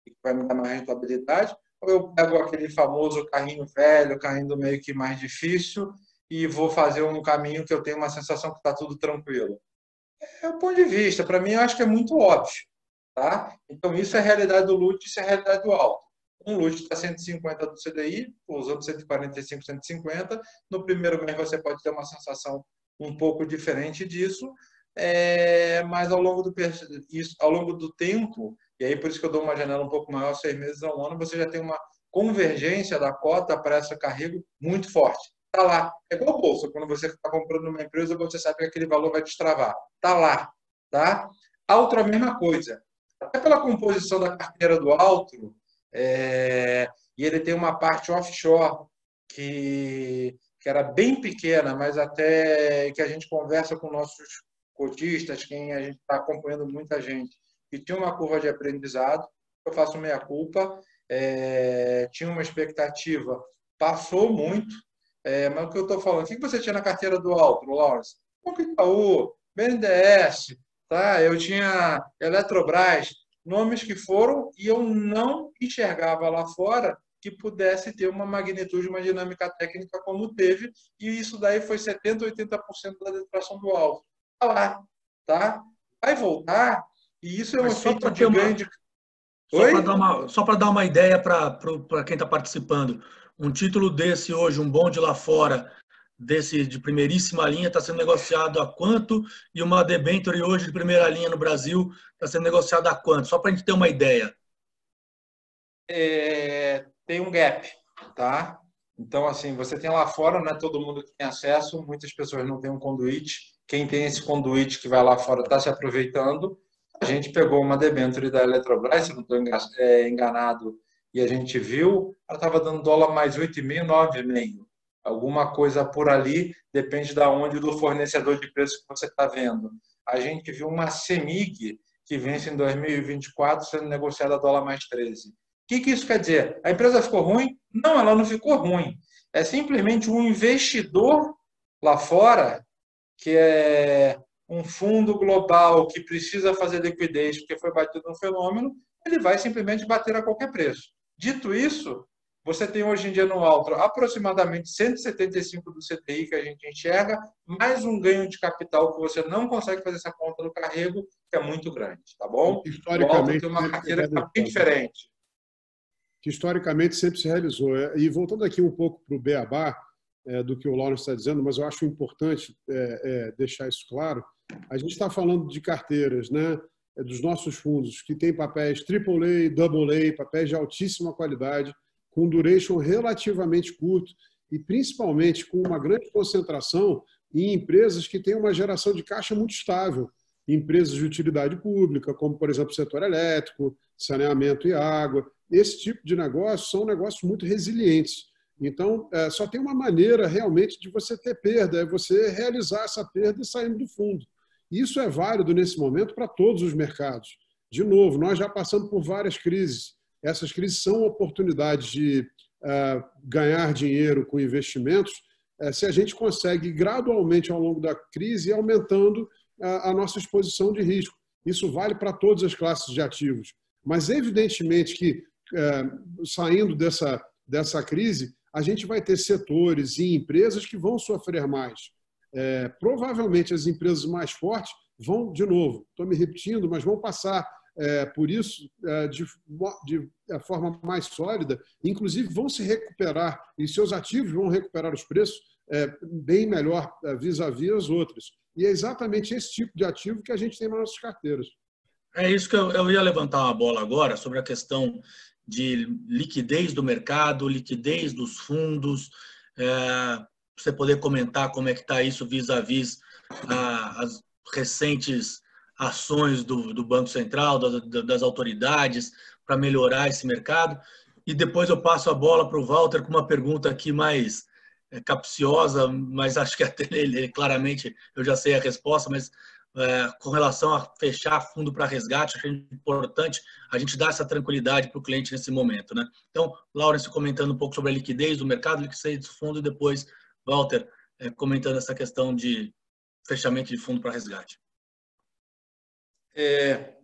que vai me dar mais rentabilidade, ou eu pego aquele famoso carrinho velho, carrinho meio que mais difícil, e vou fazer um caminho que eu tenho uma sensação que está tudo tranquilo. É o ponto de vista. Para mim, eu acho que é muito óbvio. Tá? Então, isso é a realidade do LUT, isso é a realidade do alto. Um LUT está 150 do CDI, usando 145, 150. No primeiro mês, você pode ter uma sensação um pouco diferente disso, é, mas ao longo, do, isso, ao longo do tempo, e aí por isso que eu dou uma janela um pouco maior, seis meses a um ano, você já tem uma convergência da cota para essa carrego muito forte. Está lá. É igual bolsa, quando você está comprando uma empresa, você sabe que aquele valor vai destravar. Está lá. Tá? Altro a mesma coisa. Até pela composição da carteira do Altro, é, e ele tem uma parte offshore que, que era bem pequena, mas até que a gente conversa com nossos cotistas, quem a gente está acompanhando muita gente, que tinha uma curva de aprendizado, eu faço meia culpa, é, tinha uma expectativa, passou muito, é, mas o que eu estou falando, o que você tinha na carteira do Alto, Lawrence? Banco Itaú, BNDES, tá? eu tinha Eletrobras, nomes que foram e eu não enxergava lá fora que pudesse ter uma magnitude, uma dinâmica técnica como teve, e isso daí foi 70%, 80% da detração do alto. Lá, tá? Vai voltar, e isso é um efeito de uma... grande. Só para dar, dar uma ideia para quem está participando, um título desse hoje, um bonde lá fora, desse de primeiríssima linha, está sendo negociado a quanto? E uma debenture hoje de primeira linha no Brasil está sendo negociada a quanto? Só para a gente ter uma ideia. É, tem um gap, tá? Então, assim, você tem lá fora, não é todo mundo que tem acesso, muitas pessoas não têm um conduíte. Quem tem esse conduíte que vai lá fora está se aproveitando a gente pegou uma debênture da Eletrobras, se não estou é, enganado, e a gente viu, ela estava dando dólar mais 8,5, 9,5. Alguma coisa por ali, depende da onde do fornecedor de preço que você está vendo. A gente viu uma CEMIG que vence em 2024 sendo negociada a dólar mais 13. O que, que isso quer dizer? A empresa ficou ruim? Não, ela não ficou ruim. É simplesmente um investidor lá fora que é um fundo global que precisa fazer liquidez porque foi batido um fenômeno, ele vai simplesmente bater a qualquer preço. Dito isso, você tem hoje em dia no Altro aproximadamente 175 do CTI que a gente enxerga, mais um ganho de capital que você não consegue fazer essa conta do carrego, que é muito grande, tá bom? Historicamente, tem uma carteira tá bem diferente. Que historicamente sempre se realizou. E voltando aqui um pouco para o Beabá, é, do que o Laurence está dizendo, mas eu acho importante é, é, deixar isso claro. A gente está falando de carteiras, né? É, dos nossos fundos, que tem papéis AAA, AA, papéis de altíssima qualidade, com duration relativamente curto e principalmente com uma grande concentração em empresas que têm uma geração de caixa muito estável, empresas de utilidade pública, como, por exemplo, o setor elétrico, saneamento e água. Esse tipo de negócio são negócios muito resilientes. Então, é, só tem uma maneira realmente de você ter perda, é você realizar essa perda e saindo do fundo. Isso é válido nesse momento para todos os mercados. De novo, nós já passamos por várias crises. Essas crises são oportunidades de uh, ganhar dinheiro com investimentos uh, se a gente consegue gradualmente ao longo da crise aumentando a, nossa exposição de risco. Isso vale para todas as classes de ativos. Mas, evidentemente, que saindo dessa, dessa crise, a gente vai ter setores e empresas que vão sofrer mais. É, provavelmente as empresas mais fortes vão, de novo, estou me repetindo, mas vão passar é, por isso é, de, de é, forma mais sólida, inclusive vão se recuperar e seus ativos vão recuperar os preços é, bem melhor é, vis-à-vis -vis as outras. E é exatamente esse tipo de ativo que a gente tem nas nossas carteiras. É isso que eu, eu ia levantar uma bola agora sobre a questão de liquidez do mercado, liquidez dos fundos, é, você poder comentar como é que está isso vis-à-vis -vis as recentes ações do, do Banco Central, das, das autoridades, para melhorar esse mercado. E depois eu passo a bola para o Walter com uma pergunta aqui mais é, capciosa, mas acho que até ele, claramente eu já sei a resposta, mas é, com relação a fechar fundo para resgate, acho importante a gente dar essa tranquilidade para o cliente nesse momento. Né? Então, Laurence comentando um pouco sobre a liquidez do mercado, liquidez do fundo, e depois Walter é, comentando essa questão de fechamento de fundo para resgate. É,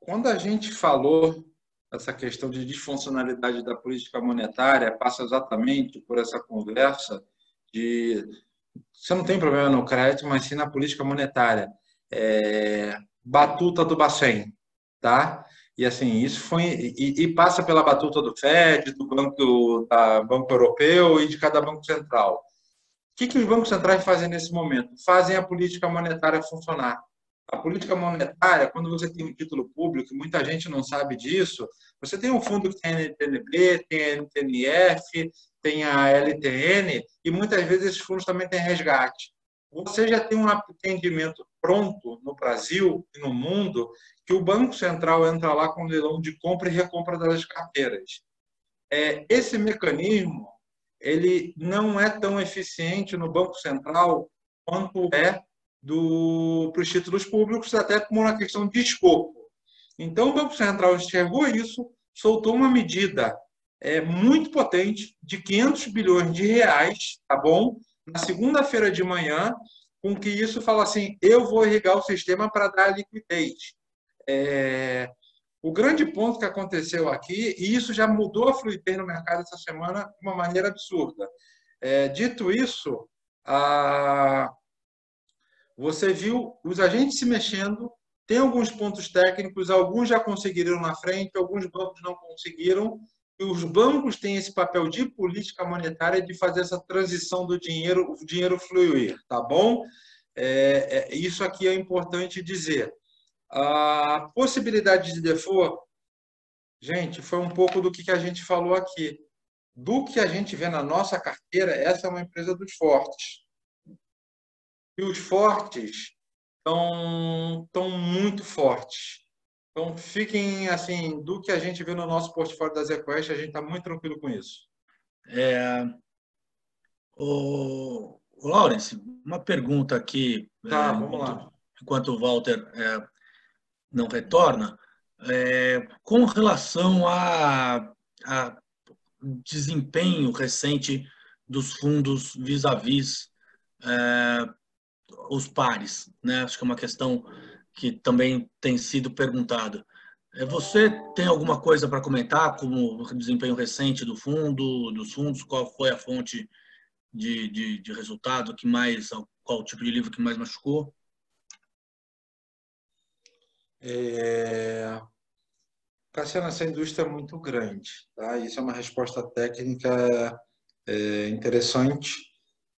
quando a gente falou essa questão de disfuncionalidade da política monetária, passa exatamente por essa conversa de você não tem problema no crédito, mas sim na política monetária. É, batuta do Bacen, tá? E assim, isso foi e, e, passa pela batuta do Fed, do Banco da Banco Europeu e de cada banco central. O que, que os bancos centrais fazem nesse momento? Fazem a política monetária funcionar. A política monetária, quando você tem um título público, muita gente não sabe disso, você tem um fundo que tem a NTNB, tem a NTNF, tem a LTN, e muitas vezes esses fundos também têm resgate. Você já tem um atendimento pronto no Brasil e no mundo que o Banco Central entra lá com leilão de compra e recompra das carteiras. É, esse mecanismo ele não é tão eficiente no Banco Central quanto é para os títulos públicos, até como uma questão de escopo. Então, o Banco Central enxergou isso, soltou uma medida é, muito potente de 500 bilhões de reais, tá bom? Na segunda-feira de manhã, com que isso fala assim, eu vou irrigar o sistema para dar liquidez. É, o grande ponto que aconteceu aqui, e isso já mudou a fluidez no mercado essa semana de uma maneira absurda. É, dito isso, a, você viu os agentes se mexendo, tem alguns pontos técnicos, alguns já conseguiram na frente, alguns bancos não conseguiram, e os bancos têm esse papel de política monetária de fazer essa transição do dinheiro, o dinheiro fluir, tá bom? É, é, isso aqui é importante dizer. A possibilidade de default, gente, foi um pouco do que a gente falou aqui. Do que a gente vê na nossa carteira, essa é uma empresa dos fortes e os fortes estão, estão muito fortes. Então, fiquem assim, do que a gente vê no nosso portfólio da ZQuest, a gente está muito tranquilo com isso. É, o, o Lawrence, uma pergunta aqui. Tá, é, vamos enquanto, lá. Enquanto o Walter é, não retorna, é, com relação a, a, desempenho recente dos fundos vis-à-vis -vis, é, os pares, né? Acho que é uma questão que também tem sido perguntada. É, você tem alguma coisa para comentar como desempenho recente do fundo, dos fundos? Qual foi a fonte de, de, de resultado que mais, qual tipo de livro que mais machucou? É... Cassiano, essa indústria é muito grande. Tá? Isso é uma resposta técnica é, interessante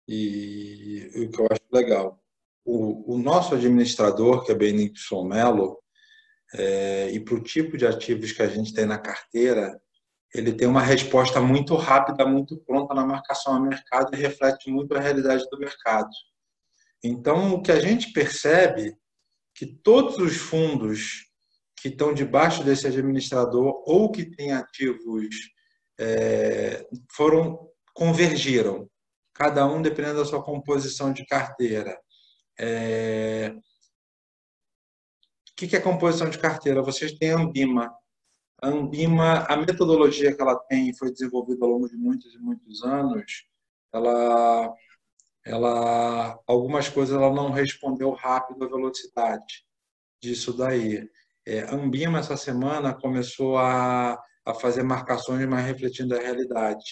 e o que eu acho legal. O, o nosso administrador, que é Benito Melo, é, e para o tipo de ativos que a gente tem na carteira, ele tem uma resposta muito rápida, muito pronta na marcação a mercado e reflete muito a realidade do mercado. Então, o que a gente percebe que todos os fundos que estão debaixo desse administrador ou que têm ativos é, foram convergiram, cada um dependendo da sua composição de carteira. É... O que é composição de carteira? Vocês têm a Ambima, a Ambima, a metodologia que ela tem foi desenvolvida ao longo de muitos e muitos anos. Ela, ela, algumas coisas ela não respondeu rápido à velocidade disso daí. É, a Ambima essa semana começou a, a fazer marcações mais refletindo a realidade.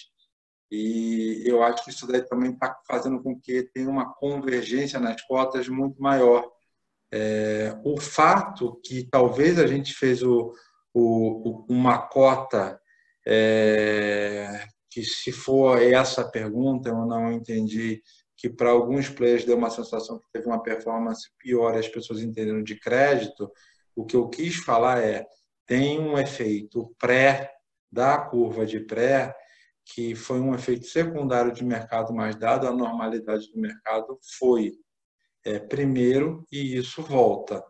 E eu acho que isso daí também está fazendo com que tenha uma convergência nas cotas muito maior. É, o fato que talvez a gente fez o, o, uma cota é, que, se for essa pergunta, eu não entendi que para alguns players deu uma sensação que teve uma performance pior e as pessoas entenderam de crédito. O que eu quis falar é tem um efeito pré da curva de pré que foi um efeito secundário de mercado, mas dado a normalidade do mercado foi é, primeiro e isso volta.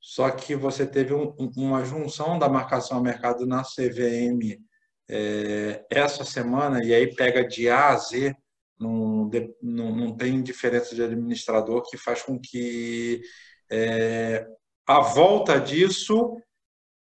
Só que você teve um, uma junção da marcação a mercado na CVM é, essa semana, e aí pega de A a Z, não, não, não tem diferença de administrador, que faz com que é, a volta disso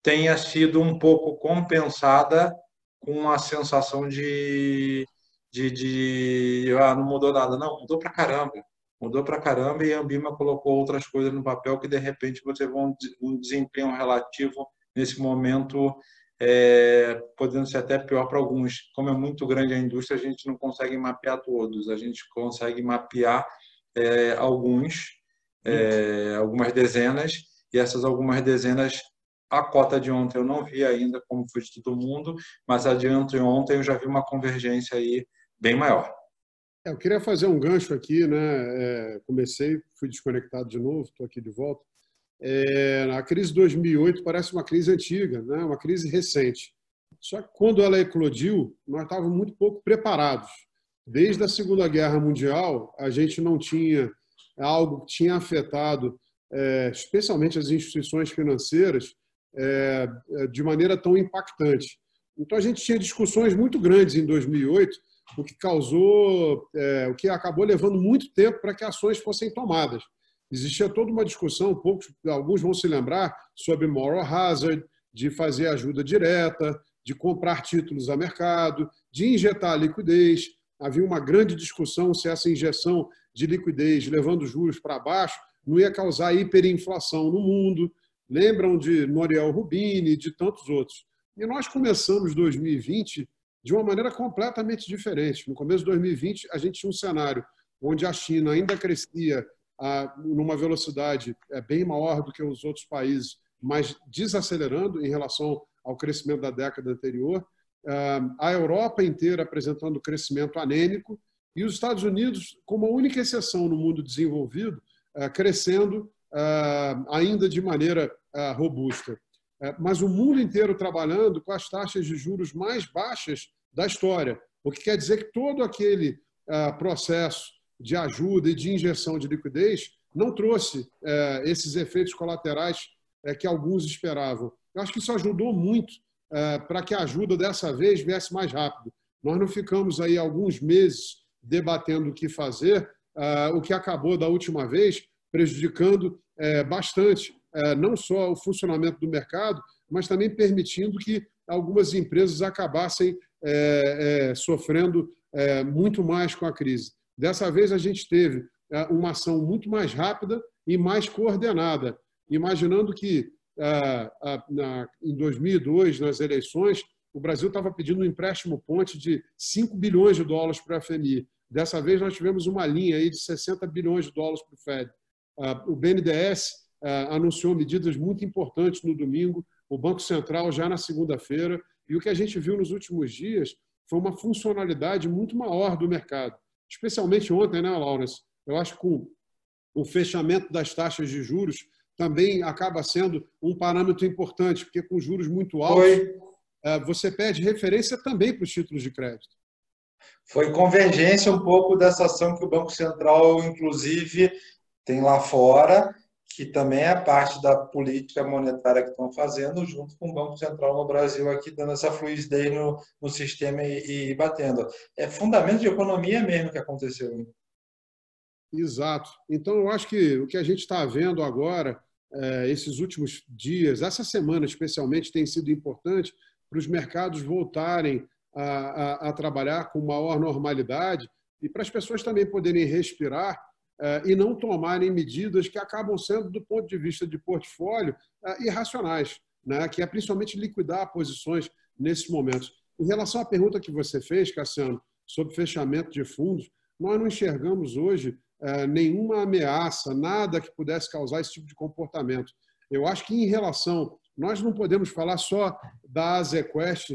tenha sido um pouco compensada com a sensação de, de, de ah, não mudou nada. Não, mudou pra caramba mudou para caramba e a Ambima colocou outras coisas no papel que de repente você vê um desempenho relativo nesse momento é, podendo ser até pior para alguns. Como é muito grande a indústria, a gente não consegue mapear todos, a gente consegue mapear é, alguns, é, algumas dezenas, e essas algumas dezenas, a cota de ontem eu não vi ainda como foi de todo mundo, mas a de ontem eu já vi uma convergência aí bem maior. É, eu queria fazer um gancho aqui, né? É, comecei, fui desconectado de novo, estou aqui de volta. É, a crise de 2008 parece uma crise antiga, né? uma crise recente. Só que quando ela eclodiu, nós estávamos muito pouco preparados. Desde a Segunda Guerra Mundial, a gente não tinha algo que tinha afetado, é, especialmente as instituições financeiras, de maneira tão impactante. Então a gente tinha discussões muito grandes em 2008 o que causou, é, o que acabou levando muito tempo para que ações fossem tomadas. Existia toda uma discussão, poucos, alguns vão se lembrar, sobre moral hazard, de fazer ajuda direta, de comprar títulos a mercado, de injetar liquidez. Havia uma grande discussão se essa injeção de liquidez, levando juros para baixo, não ia causar hiperinflação no mundo. Lembram de Noriel Rubini, de tantos outros. E nós começamos 2020 de uma maneira completamente diferente. No começo de 2020, a gente tinha um cenário onde a China ainda crescia a, numa velocidade é, bem maior do que os outros países, mas desacelerando em relação ao crescimento da década anterior. A Europa inteira apresentando crescimento anêmico e os Estados Unidos, como a única exceção no mundo desenvolvido, é, crescendo ainda de maneira robusta. É, mas o mundo inteiro trabalhando com as taxas de juros mais baixas da história, o que quer dizer que todo aquele é, processo de ajuda e de injeção de liquidez não trouxe é, esses efeitos colaterais que alguns esperavam. Eu acho que isso ajudou muito para que a ajuda dessa vez viesse mais rápido. Nós não ficamos aí alguns meses debatendo o que fazer, o que acabou da última vez prejudicando bastante é, não só o funcionamento do mercado, mas também permitindo que algumas empresas acabassem é, é, sofrendo muito mais com a crise. Dessa vez, a gente teve uma ação muito mais rápida e mais coordenada, imaginando que em 2002, nas eleições, o Brasil estava pedindo um empréstimo ponte de 5 bilhões de dólares para a FMI. Dessa vez, nós tivemos uma linha aí de 60 bilhões de dólares para o FED. O BNDES é, anunciou medidas muito importantes no domingo, o Banco Central já na segunda-feira, e o que a gente viu nos últimos dias foi uma funcionalidade muito maior do mercado, especialmente ontem, né, Laurence? Eu acho que com o fechamento das taxas de juros também acaba sendo um parâmetro importante, porque com juros muito altos, você pede referência também para os títulos de crédito. Foi convergência um pouco dessa ação que o Banco Central, inclusive, tem lá fora, que também é parte da política monetária que estão fazendo, junto com o Banco Central no Brasil, aqui dando essa fluidez no, no sistema e, e, batendo. É fundamento de economia mesmo que aconteceu. Hein? Exato. Então, eu acho que o que a gente está vendo agora, é, esses últimos dias, essa semana especialmente, tem sido importante para os mercados voltarem a, a, a trabalhar com maior normalidade e para as pessoas também poderem respirar e não tomarem medidas que acabam sendo, do ponto de vista de portfólio, é, irracionais, né? que é principalmente liquidar posições nesses momentos. Em relação à pergunta que você fez, Cassiano, sobre fechamento de fundos, nós não enxergamos hoje é, nenhuma ameaça, nada que pudesse causar esse tipo de comportamento. Eu acho que, em relação, nós não podemos falar só da Azequest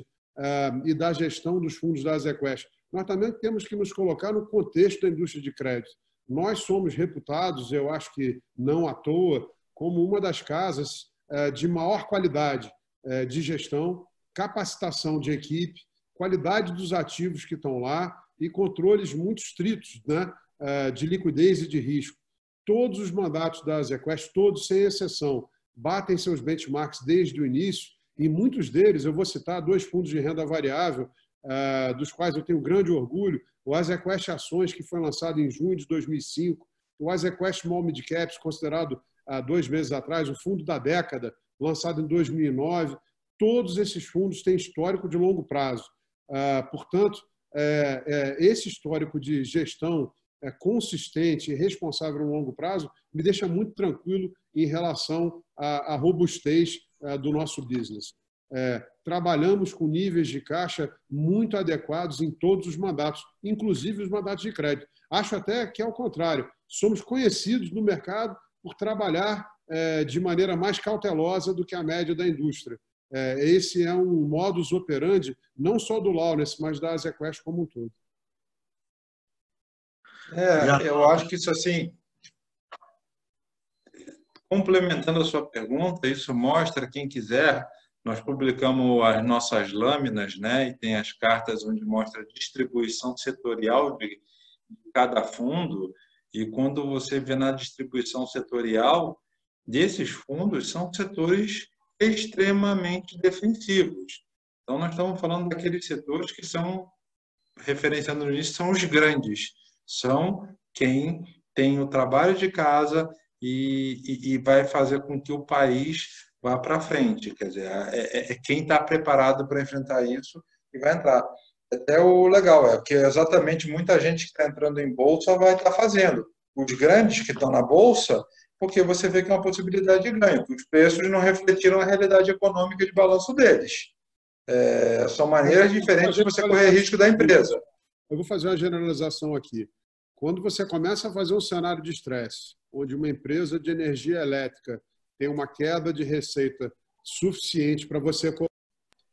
e da gestão dos fundos da Azequest. Nós também temos que nos colocar no contexto da indústria de crédito. Nós somos reputados, eu acho que não à toa, como uma das casas é, de maior qualidade de gestão, capacitação de equipe, qualidade dos ativos que estão lá e controles muito estritos, né? Eh, de liquidez e de risco. Todos os mandatos da Azequest, todos sem exceção, batem seus benchmarks desde o início e muitos deles, eu vou citar dois fundos de renda variável, dos quais eu tenho grande orgulho, o Azequest Ações, que foi lançado em junho de 2005, o Azequest Small Mid Caps, considerado há dois meses atrás o fundo da década, lançado em 2009, todos esses fundos têm histórico de longo prazo. Eh, portanto, esse histórico de gestão é, consistente e responsável no longo prazo me deixa muito tranquilo em relação à, robustez é, do nosso business. É, trabalhamos com níveis de caixa muito adequados em todos os mandatos, inclusive os mandatos de crédito. Acho até que é o contrário. Somos conhecidos no mercado por trabalhar é, de maneira mais cautelosa do que a média da indústria. É, esse é um modus operandi não só do Lawrence, mas da Azequest como um todo. É, eu acho que isso assim, complementando a sua pergunta, isso mostra quem quiser. Nós publicamos as nossas lâminas, né? E tem as cartas onde mostra a distribuição setorial de cada fundo. E quando você vê na distribuição setorial desses fundos, são setores extremamente defensivos. Então, nós estamos falando daqueles setores que são, referenciando nisso, são os grandes são quem tem o trabalho de casa e, e, e vai fazer com que o país vá para frente. Quer dizer, é, é, é quem está preparado para enfrentar isso e vai entrar. Até o legal é que exatamente muita gente que está entrando em bolsa vai estar tá fazendo. Os grandes que estão na bolsa, porque você vê que é uma possibilidade de ganho, os preços não refletiram a realidade econômica de balanço deles. É, são maneiras diferentes de você correr risco da empresa. Eu vou fazer uma generalização aqui. Quando você começa a fazer um cenário de estresse, onde uma empresa de energia elétrica tem uma queda de receita suficiente para você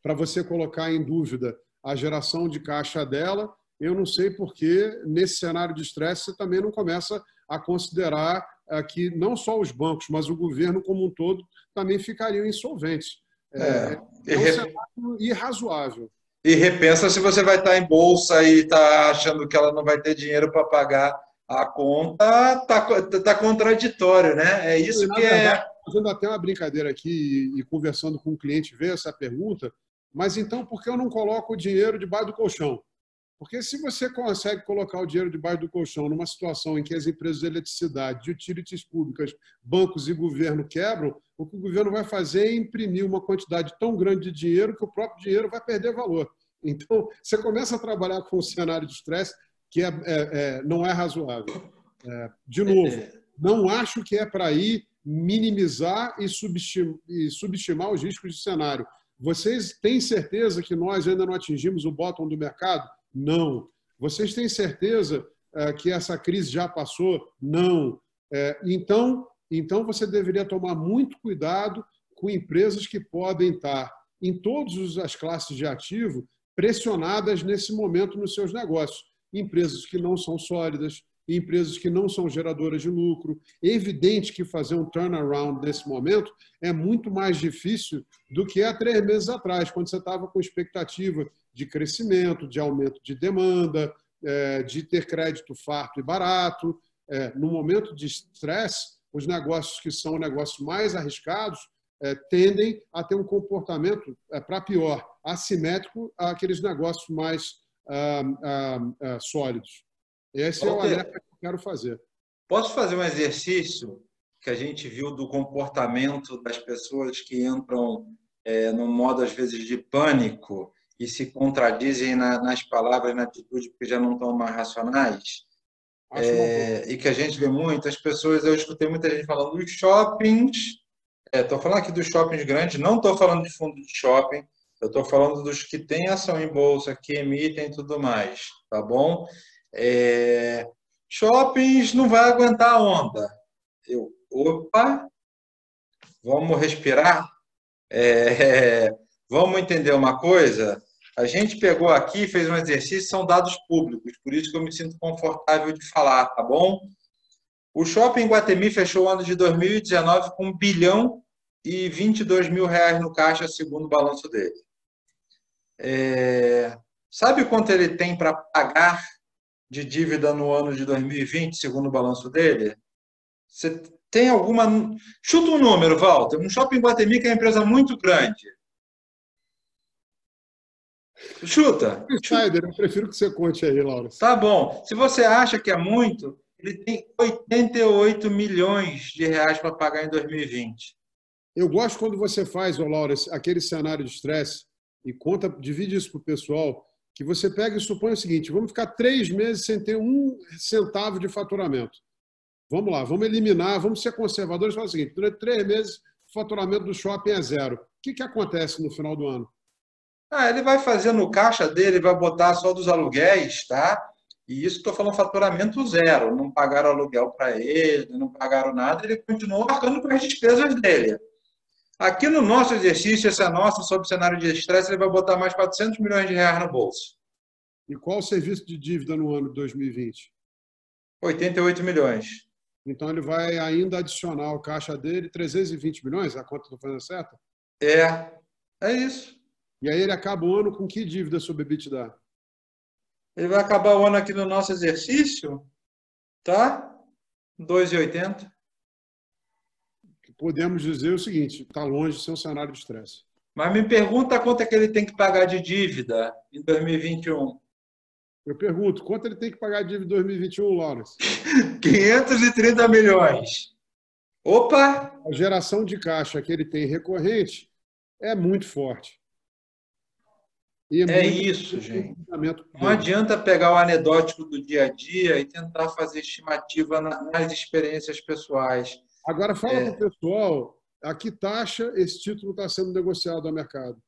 para você colocar em dúvida a geração de caixa dela, eu não sei por que nesse cenário de estresse você também não começa a considerar eh, que não só os bancos, mas o governo como um todo também ficariam insolventes. É, é, é um cenário irrazoável e repensa se você vai estar em bolsa e está achando que ela não vai ter dinheiro para pagar a conta, está tá contraditório, né? É isso que é. Fazendo até uma brincadeira aqui e conversando com um cliente, ver essa pergunta, mas então por que eu não coloco o dinheiro debaixo do colchão? Porque se você consegue colocar o dinheiro debaixo do colchão numa situação em que as empresas de eletricidade, de utilities públicas, bancos e governo quebram, o que o governo vai fazer é imprimir uma quantidade tão grande de dinheiro que o próprio dinheiro vai perder valor. Então, você começa a trabalhar com um cenário de estresse que é, é, é, não é razoável. É, de novo, não acho que é para ir minimizar e subestimar, os riscos de cenário. Vocês têm certeza que nós ainda não atingimos o bottom do mercado? Não. Vocês têm certeza é, que essa crise já passou? Não. É, então, então, você deveria tomar muito cuidado com empresas que podem estar em todas as classes de ativo pressionadas nesse momento nos seus negócios. Empresas que não são sólidas, em empresas que não são geradoras de lucro. É evidente que fazer um turnaround nesse momento é muito mais difícil do que há três meses atrás, quando você estava com expectativa de crescimento, de aumento de demanda, é, de ter crédito farto e barato. É, no momento de estresse, os negócios que são negócios mais arriscados é, tendem a ter um comportamento para pior, assimétrico àqueles negócios mais ah, ah, ah, sólidos. Esse é o alerta que eu quero fazer. Posso fazer um exercício que a gente viu do comportamento das pessoas que entram é, no modo, às vezes, de pânico e se contradizem na, nas palavras, na atitude, porque já não estão mais racionais? É, e que a gente vê muitas pessoas, eu escutei muita gente falando dos shoppings, estou é, falando aqui dos shoppings grandes, não estou falando de fundo de shopping, eu estou falando dos que têm ação em bolsa, que emitem e tudo mais, tá bom? É, shoppings não vai aguentar a onda. Eu, opa, vamos respirar? É, vamos entender uma coisa? A gente pegou aqui, fez um exercício, são dados públicos, por isso que eu me sinto confortável de falar, tá bom? O Shopping Guatemi fechou o ano de 2019 com 1 bilhão e 22 mil reais no caixa, segundo o balanço dele. É... Sabe quanto ele tem para pagar de dívida no ano de 2020, segundo o balanço dele? Você tem alguma. Chuta um número, Walter. Um shopping Guatemi que é uma empresa muito grande. Chuta. Insider, eu prefiro que você conte aí, Laura. Tá bom. Se você acha que é muito, ele tem 88 milhões de reais para pagar em 2020. Eu gosto quando você faz, ô Laura, aquele cenário de estresse e conta, divide isso para o pessoal, que você pega e supõe o seguinte: vamos ficar três meses sem ter um centavo de faturamento. Vamos lá, vamos eliminar, vamos ser conservadores e falar o seguinte: durante três meses, o faturamento do shopping é zero. O que, que acontece no final do ano? Ah, ele vai fazer no caixa dele, vai botar só dos aluguéis, tá? E isso estou falando faturamento zero. Não pagaram aluguel para ele, não pagaram nada, ele continuou marcando com as despesas dele. Aqui no nosso exercício, esse é nosso, sobre cenário de estresse, ele vai botar mais 400 milhões de reais no bolso. E qual o serviço de dívida no ano de 2020? 88 milhões. Então ele vai ainda adicionar ao caixa dele 320 milhões? A conta está fazendo certa? É, é isso. E aí ele acaba o ano com que dívida sobre EBITDA? Ele vai acabar o ano aqui no nosso exercício, tá? 2,80 podemos dizer o seguinte: está longe de ser um cenário de estresse. Mas me pergunta quanto é que ele tem que pagar de dívida em 2021. Eu pergunto, quanto ele tem que pagar de dívida em 2021, Lawrence? 530 milhões. Opa! A geração de caixa que ele tem recorrente é muito forte. É, é isso, gente. Não adianta pegar o anedótico do dia a dia e tentar fazer estimativa nas experiências pessoais. Agora, fala é... para o pessoal a que taxa esse título está sendo negociado ao mercado.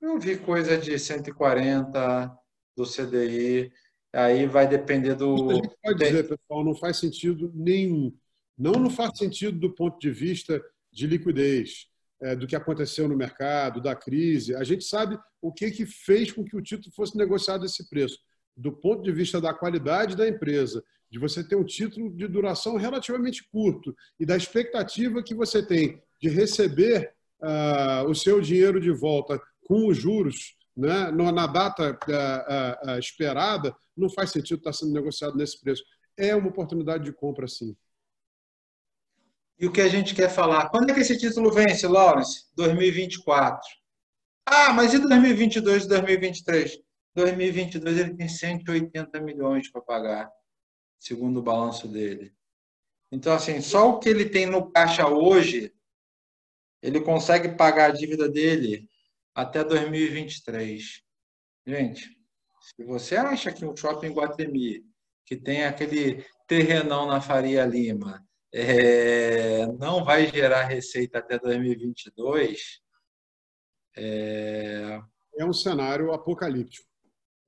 Eu vi coisa de 140 do CDI, aí vai depender do. A gente pode dizer, pessoal, não faz sentido nenhum. Não, não faz sentido do ponto de vista de liquidez, é, do que aconteceu no mercado, da crise. A gente sabe o que, que fez com que o título fosse negociado a esse preço. Do ponto de vista da qualidade da empresa, de você ter um título de duração relativamente curto e da expectativa que você tem de receber uh, o seu dinheiro de volta com os juros né, na data uh, uh, esperada, não faz sentido estar sendo negociado nesse preço. É uma oportunidade de compra, sim. E o que a gente quer falar? Quando é que esse título vence, Lawrence? 2024. Ah, mas e 2022 e 2023? 2022 ele tem 180 milhões para pagar segundo o balanço dele. Então, assim, só o que ele tem no caixa hoje, ele consegue pagar a dívida dele até 2023. Gente, se você acha que o shopping Guatemi, que tem aquele terrenão na Faria Lima, é, não vai gerar receita até 2022, é, é um cenário apocalíptico.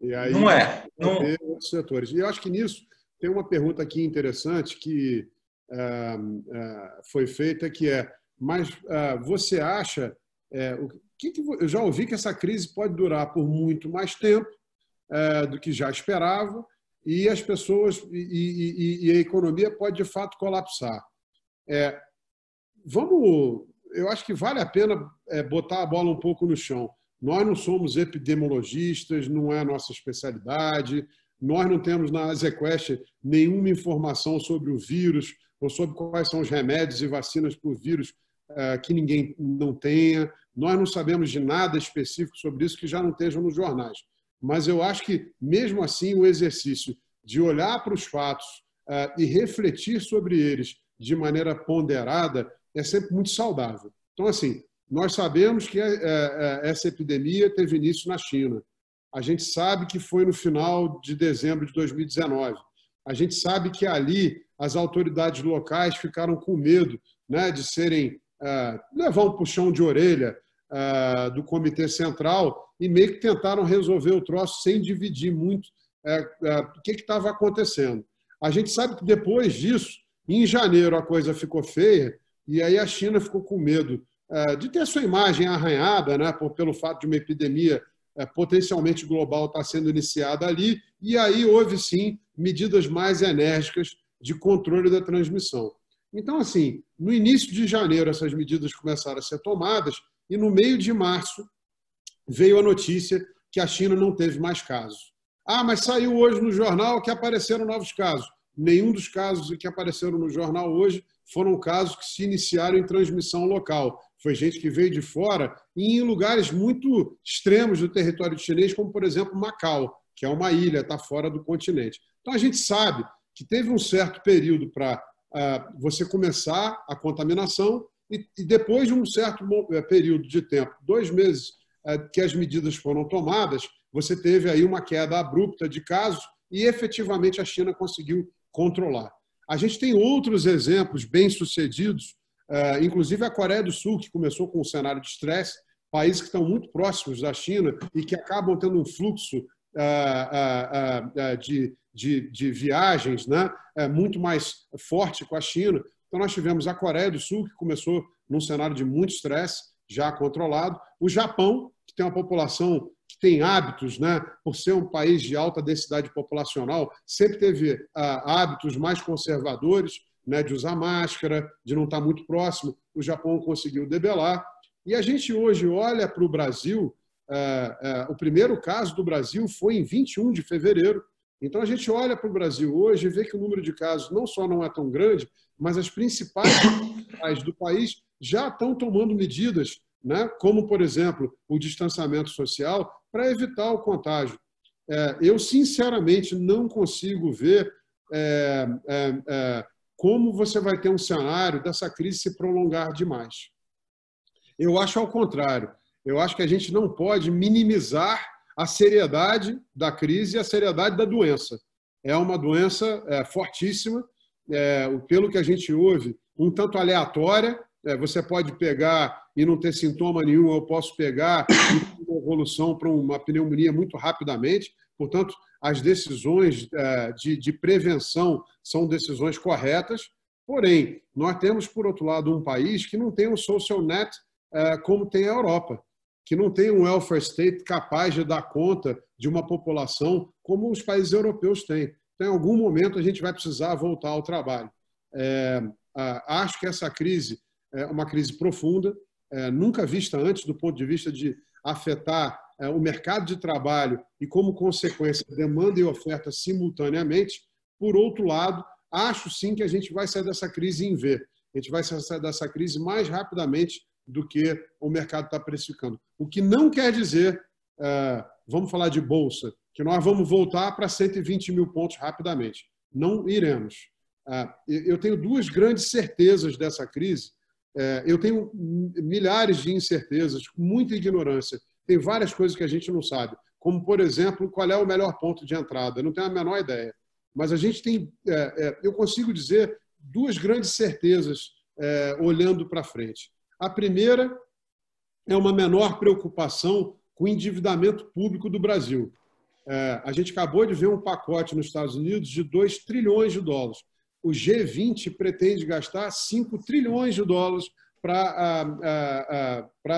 E aí, não é. Não... Setores. E eu acho que nisso tem uma pergunta aqui interessante que uh, uh, foi feita, que é, mas uh, você acha, o que, que, eu já ouvi que essa crise pode durar por muito mais tempo do que já esperava, e as pessoas e, e, e a economia pode de fato colapsar. É, vamos, eu acho que vale a pena botar a bola um pouco no chão. Nós não somos epidemiologistas, não é a nossa especialidade. Nós não temos na Azequest nenhuma informação sobre o vírus ou sobre quais são os remédios e vacinas para o vírus é, que ninguém não tenha. Nós não sabemos de nada específico sobre isso que já não estejam nos jornais. Mas eu acho que, mesmo assim, o exercício de olhar para os fatos uh, e refletir sobre eles de maneira ponderada é sempre muito saudável. Então, assim, nós sabemos que uh, uh, essa epidemia teve início na China. A gente sabe que foi no final de dezembro de 2019. A gente sabe que ali as autoridades locais ficaram com medo né, de serem levar um puxão de orelha do Comitê Central e meio que tentaram resolver o troço sem dividir muito é, o que estava acontecendo. A gente sabe que depois disso, em janeiro, a coisa ficou feia e aí a China ficou com medo de ter sua imagem arranhada né, por, pelo fato de uma epidemia potencialmente global estar sendo iniciada ali, e aí houve sim medidas mais enérgicas de controle da transmissão. Então, assim, no início de janeiro, essas medidas começaram a ser tomadas, e no meio de março, veio a notícia que a China não teve mais casos. Ah, mas saiu hoje no jornal que apareceram novos casos. Nenhum dos casos que apareceram no jornal hoje foram casos que se iniciaram em transmissão local. Foi gente que veio de fora e em lugares muito extremos do território chinês, como, por exemplo, Macau, que é uma ilha, está fora do continente. Então, a gente sabe que teve um certo período para uh, ah, você começar a contaminação e, e, depois de um certo eh, período de tempo, dois meses é, que as medidas foram tomadas, você teve aí uma queda abrupta de casos e efetivamente a China conseguiu controlar. A gente tem outros exemplos bem-sucedidos, é, inclusive a Coreia do Sul, que começou com um cenário de estresse, países que estão muito próximos da China e que acabam tendo um fluxo é, de, de, de viagens né, muito mais forte com a China. Então, nós tivemos a Coreia do Sul, que começou num cenário de muito estresse, já controlado, o Japão, que tem uma população que tem hábitos, né, por ser um país de alta densidade populacional, sempre teve hábitos mais conservadores, né, de usar máscara, de não estar muito próximo. O Japão conseguiu debelar. E a gente hoje olha para o Brasil, ah, ah, o primeiro caso do Brasil foi em 21 de fevereiro. Então a gente olha para o Brasil hoje e vê que o número de casos não só não é tão grande, mas as principais do país já estão tomando medidas né? como, por exemplo, o distanciamento social, para evitar o contágio. É, eu, sinceramente, não consigo ver é, é, é, como você vai ter um cenário dessa crise se prolongar demais. Eu acho ao contrário. Eu acho que a gente não pode minimizar a seriedade da crise e a seriedade da doença. É uma doença é, fortíssima, é, pelo que a gente ouve, um tanto aleatória, é, você pode pegar e não ter sintoma nenhum, eu posso pegar e ter uma evolução para uma pneumonia muito rapidamente. Portanto, as decisões é, de, de prevenção são decisões corretas. Porém, nós temos, por outro lado, um país que não tem um social net é, como tem a Europa, que não tem um welfare state capaz de dar conta de uma população como os países europeus têm. Então, em algum momento, a gente vai precisar voltar ao trabalho. É, acho que essa crise é uma crise profunda, é, nunca vista antes do ponto de vista de afetar o mercado de trabalho e, como consequência, demanda e oferta simultaneamente. Por outro lado, acho sim que a gente vai sair dessa crise em V. A gente vai sair dessa crise mais rapidamente do que o mercado está precificando. O que não quer dizer, é, vamos falar de bolsa, que nós vamos voltar para 120 mil pontos rapidamente. Não iremos. É, eu tenho duas grandes certezas dessa crise é, eu tenho milhares de incertezas, muita ignorância. Tem várias coisas que a gente não sabe, como, por exemplo, qual é o melhor ponto de entrada. Eu não tenho a menor ideia. Mas a gente tem, é, é, eu consigo dizer duas grandes certezas olhando para frente. A primeira é uma menor preocupação com o endividamento público do Brasil. a gente acabou de ver um pacote nos Estados Unidos de 2 trilhões de dólares o G20 pretende gastar 5 trilhões de dólares para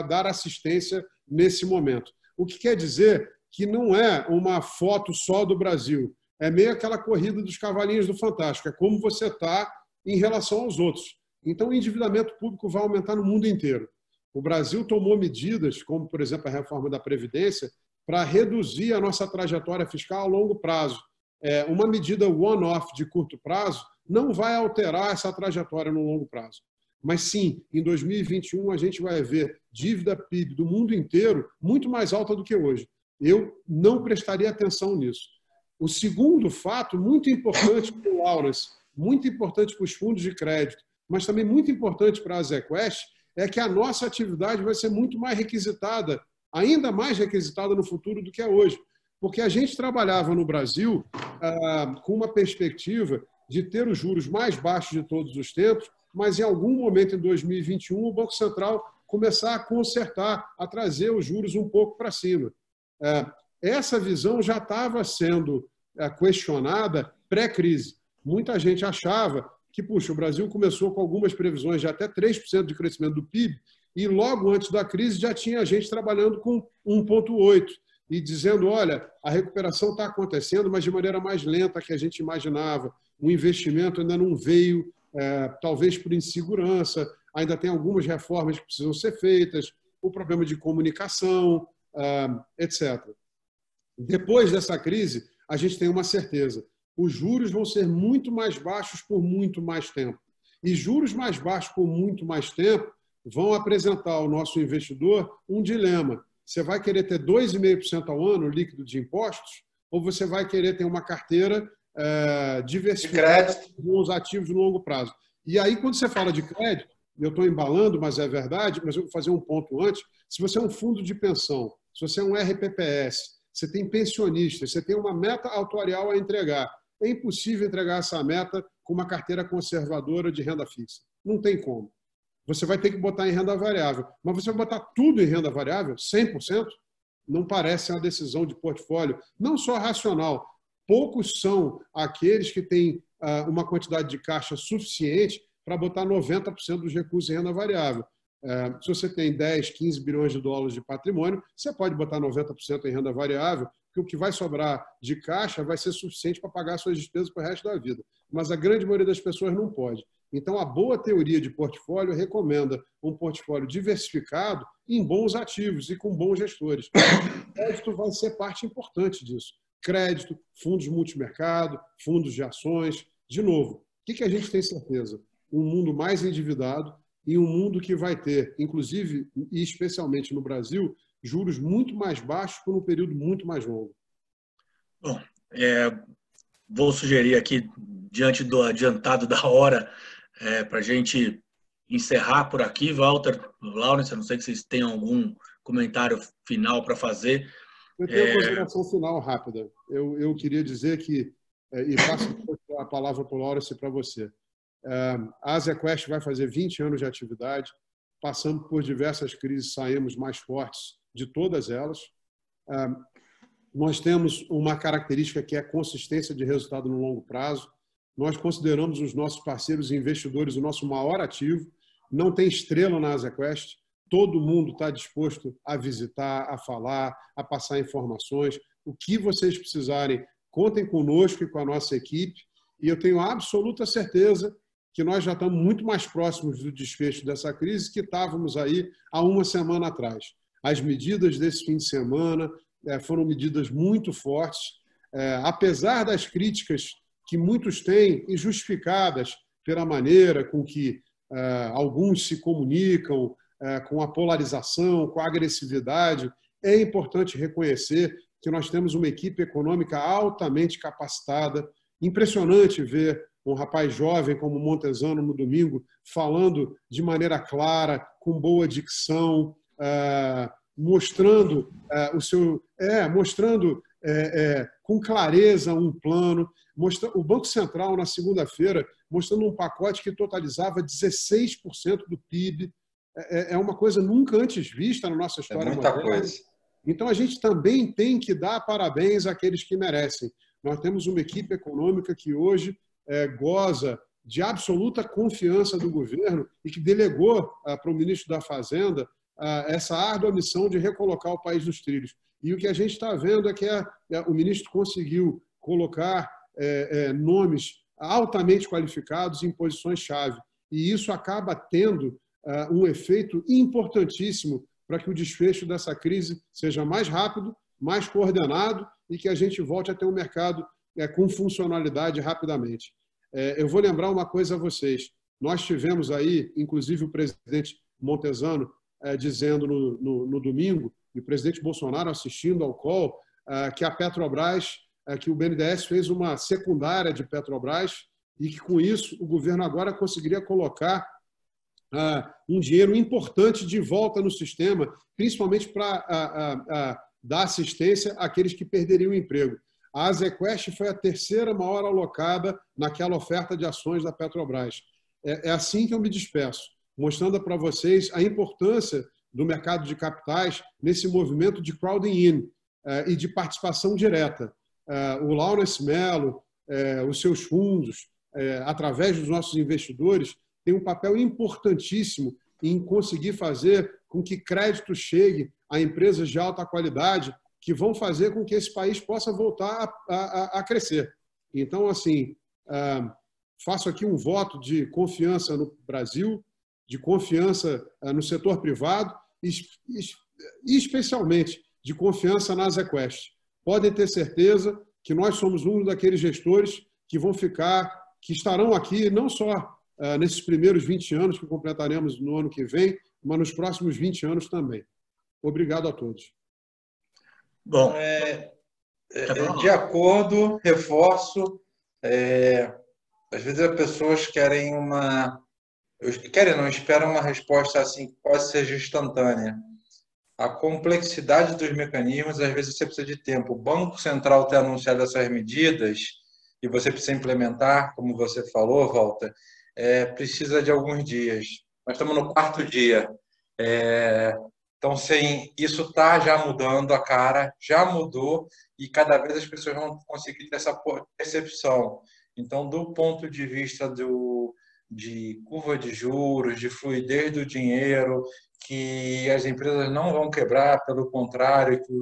dar assistência nesse momento. O que quer dizer que não é uma foto só do Brasil. é meio aquela corrida dos cavalinhos do Fantástico, é como você está em relação aos outros. Então, o endividamento público vai aumentar no mundo inteiro. O Brasil tomou medidas, como, por exemplo, a reforma da Previdência, para reduzir a nossa trajetória fiscal a longo prazo. É, uma medida one-off de curto prazo não vai alterar essa trajetória no longo prazo. Mas sim, em 2021 a gente vai ver dívida PIB do mundo inteiro muito mais alta do que hoje. Eu não prestaria atenção nisso. O segundo fato, muito importante para o Lawrence, muito importante para os fundos de crédito, mas também muito importante para a ZQuest, é que a nossa atividade vai ser muito mais requisitada, ainda mais requisitada no futuro do que é hoje. Porque a gente trabalhava no Brasil ah, com uma perspectiva de ter os juros mais baixos de todos os tempos, mas em algum momento em 2021 o Banco Central começar a consertar, a trazer os juros um pouco para cima. É, essa visão já estava sendo é, questionada pré-crise. Muita gente achava que, puxa, o Brasil começou com algumas previsões de até 3% de crescimento do PIB e logo antes da crise já tinha gente trabalhando com 1,8% e dizendo, olha, a recuperação está acontecendo, mas de maneira mais lenta que a gente imaginava. O investimento ainda não veio, é, talvez por insegurança, ainda tem algumas reformas que precisam ser feitas, o problema de comunicação, ah, etc. Depois dessa crise, a gente tem uma certeza: os juros vão ser muito mais baixos por muito mais tempo. E juros mais baixos por muito mais tempo vão apresentar ao nosso investidor um dilema. Você vai querer ter 2,5% ao ano líquido de impostos ou você vai querer ter uma carteira é, diversificada com os ativos no longo prazo? E aí, quando você fala de crédito, eu estou embalando, mas é verdade, mas eu vou fazer um ponto antes. Se você é um fundo de pensão, se você é um RPPS, você tem pensionistas, você tem uma meta atuarial a entregar. É impossível entregar essa meta com uma carteira conservadora de renda fixa. Não tem como. Você vai ter que botar em renda variável. Mas você vai botar tudo em renda variável, 100%? Não parece uma decisão de portfólio, não só racional. Poucos são aqueles que têm ah, uma quantidade de caixa suficiente para botar 90% dos recursos em renda variável. É, se você tem 10, 15 bilhões de dólares de patrimônio, você pode botar 90% em renda variável, que o que vai sobrar de caixa vai ser suficiente para pagar suas despesas para o resto da vida. Mas a grande maioria das pessoas não pode. Então, a boa teoria de portfólio recomenda um portfólio diversificado em bons ativos e com bons gestores. O crédito vai ser parte importante disso. Crédito, fundos multimercado, fundos de ações. De novo, o que a gente tem certeza? Um mundo mais endividado, em um mundo que vai ter, inclusive e especialmente no Brasil, juros muito mais baixos por um período muito mais longo. Bom, é, vou sugerir aqui, diante do adiantado da hora, é, para a gente encerrar por aqui, Walter, Laurence, não sei se vocês têm algum comentário final para fazer. Eu tenho uma é... consideração final rápida. Eu, eu queria dizer que, é, e passo a palavra para o Laurence para você. A AsiaQuest vai fazer 20 anos de atividade, passando por diversas crises, saímos mais fortes de todas elas. Nós temos uma característica que é a consistência de resultado no longo prazo. Nós consideramos os nossos parceiros e investidores o nosso maior ativo. Não tem estrela na AsiaQuest. Todo mundo está disposto a visitar, a falar, a passar informações. O que vocês precisarem, contem conosco e com a nossa equipe. E eu tenho absoluta certeza que nós já estamos muito mais próximos do desfecho dessa crise que estávamos aí há uma semana atrás. As medidas desse fim de semana é, foram medidas muito fortes, é, apesar das críticas que muitos têm e justificadas pela maneira com que é, alguns se comunicam, com a polarização, com a agressividade, é importante reconhecer que nós temos uma equipe econômica altamente capacitada. Impressionante ver um rapaz jovem como Montesano no domingo, falando de maneira clara, com boa dicção, é, mostrando é, o seu, é, mostrando é, com clareza um plano, mostra, o Banco Central na segunda-feira mostrando um pacote que totalizava 16% do PIB, é, uma coisa nunca antes vista na nossa história é muita moderna. Coisa. Então a gente também tem que dar parabéns àqueles que merecem. Nós temos uma equipe econômica que hoje é, goza de absoluta confiança do governo e que delegou ah, para o ministro da Fazenda ah, essa árdua missão de recolocar o país nos trilhos. E o que a gente está vendo é que a, é, o ministro conseguiu colocar é, é, nomes altamente qualificados em posições-chave. E isso acaba tendo um efeito importantíssimo para que o desfecho dessa crise seja mais rápido, mais coordenado e que a gente volte a ter um mercado é, com funcionalidade rapidamente. É, eu vou lembrar uma coisa a vocês. Nós tivemos aí, inclusive o presidente Montesano é, dizendo no, no, no, domingo, e o presidente Bolsonaro assistindo ao call, que a Petrobras, que o BNDES fez uma secundária de Petrobras e que com isso o governo agora conseguiria colocar um dinheiro importante de volta no sistema, principalmente para dar assistência àqueles que perderiam o emprego. A Azequest foi a terceira maior alocada naquela oferta de ações da Petrobras. É, é assim que eu me despeço, mostrando para vocês a importância do mercado de capitais nesse movimento de crowding in é, e de participação direta. É, o Lawrence Mello, os seus fundos, através dos nossos investidores, tem um papel importantíssimo em conseguir fazer com que crédito chegue a empresas de alta qualidade que vão fazer com que esse país possa voltar a, a, a crescer. Então, assim, ah, faço aqui um voto de confiança no Brasil, de confiança ah, no setor privado e, especialmente de confiança na Zequest. Podem ter certeza que nós somos um daqueles gestores que vão ficar, que estarão aqui não só nesses primeiros 20 anos que completaremos no ano que vem, mas nos próximos 20 anos também. Obrigado a todos. Bom, é, é, de acordo, reforço. É, às vezes as pessoas querem uma. Querem, não, esperam uma resposta assim, que pode ser instantânea. A complexidade dos mecanismos, às vezes você precisa de tempo. O Banco Central tem anunciado essas medidas e você precisa implementar, como você falou, Walter, é, precisa de alguns dias. Nós estamos no quarto dia. É, então, sim, isso está já mudando a cara, já mudou e cada vez as pessoas vão conseguir ter essa percepção. Então, do ponto de vista do, de curva de juros, de fluidez do dinheiro, que as empresas não vão quebrar, pelo contrário, que,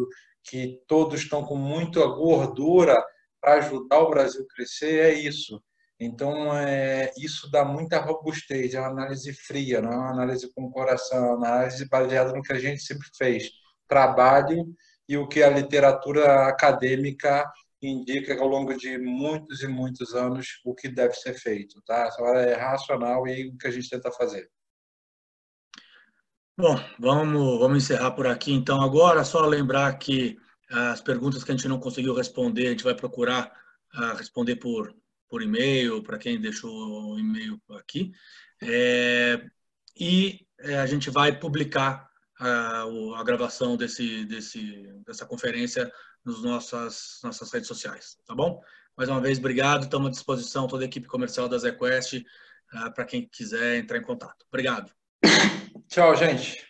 que todos estão com muita gordura para ajudar o Brasil a crescer, é isso. Então, é, isso dá muita robustez, é uma análise fria, não é uma análise com coração, é uma análise baseada no que a gente sempre fez, trabalho e o que a literatura acadêmica indica ao longo de muitos e muitos anos o que deve ser feito. Tá? Só é racional e o que a gente tenta fazer. Bom, vamos, vamos encerrar por aqui. Então, agora, só lembrar que as perguntas que a gente não conseguiu responder, a gente vai procurar uh, responder por, por e-mail, para quem deixou o e-mail aqui. É, e é, a gente vai publicar a, a gravação desse, desse, dessa conferência nas nossas, nossas redes sociais, tá bom? Mais uma vez, obrigado. Estamos à disposição, toda a equipe comercial da ZQuest, uh, para quem quiser entrar em contato. Obrigado. Tchau, gente.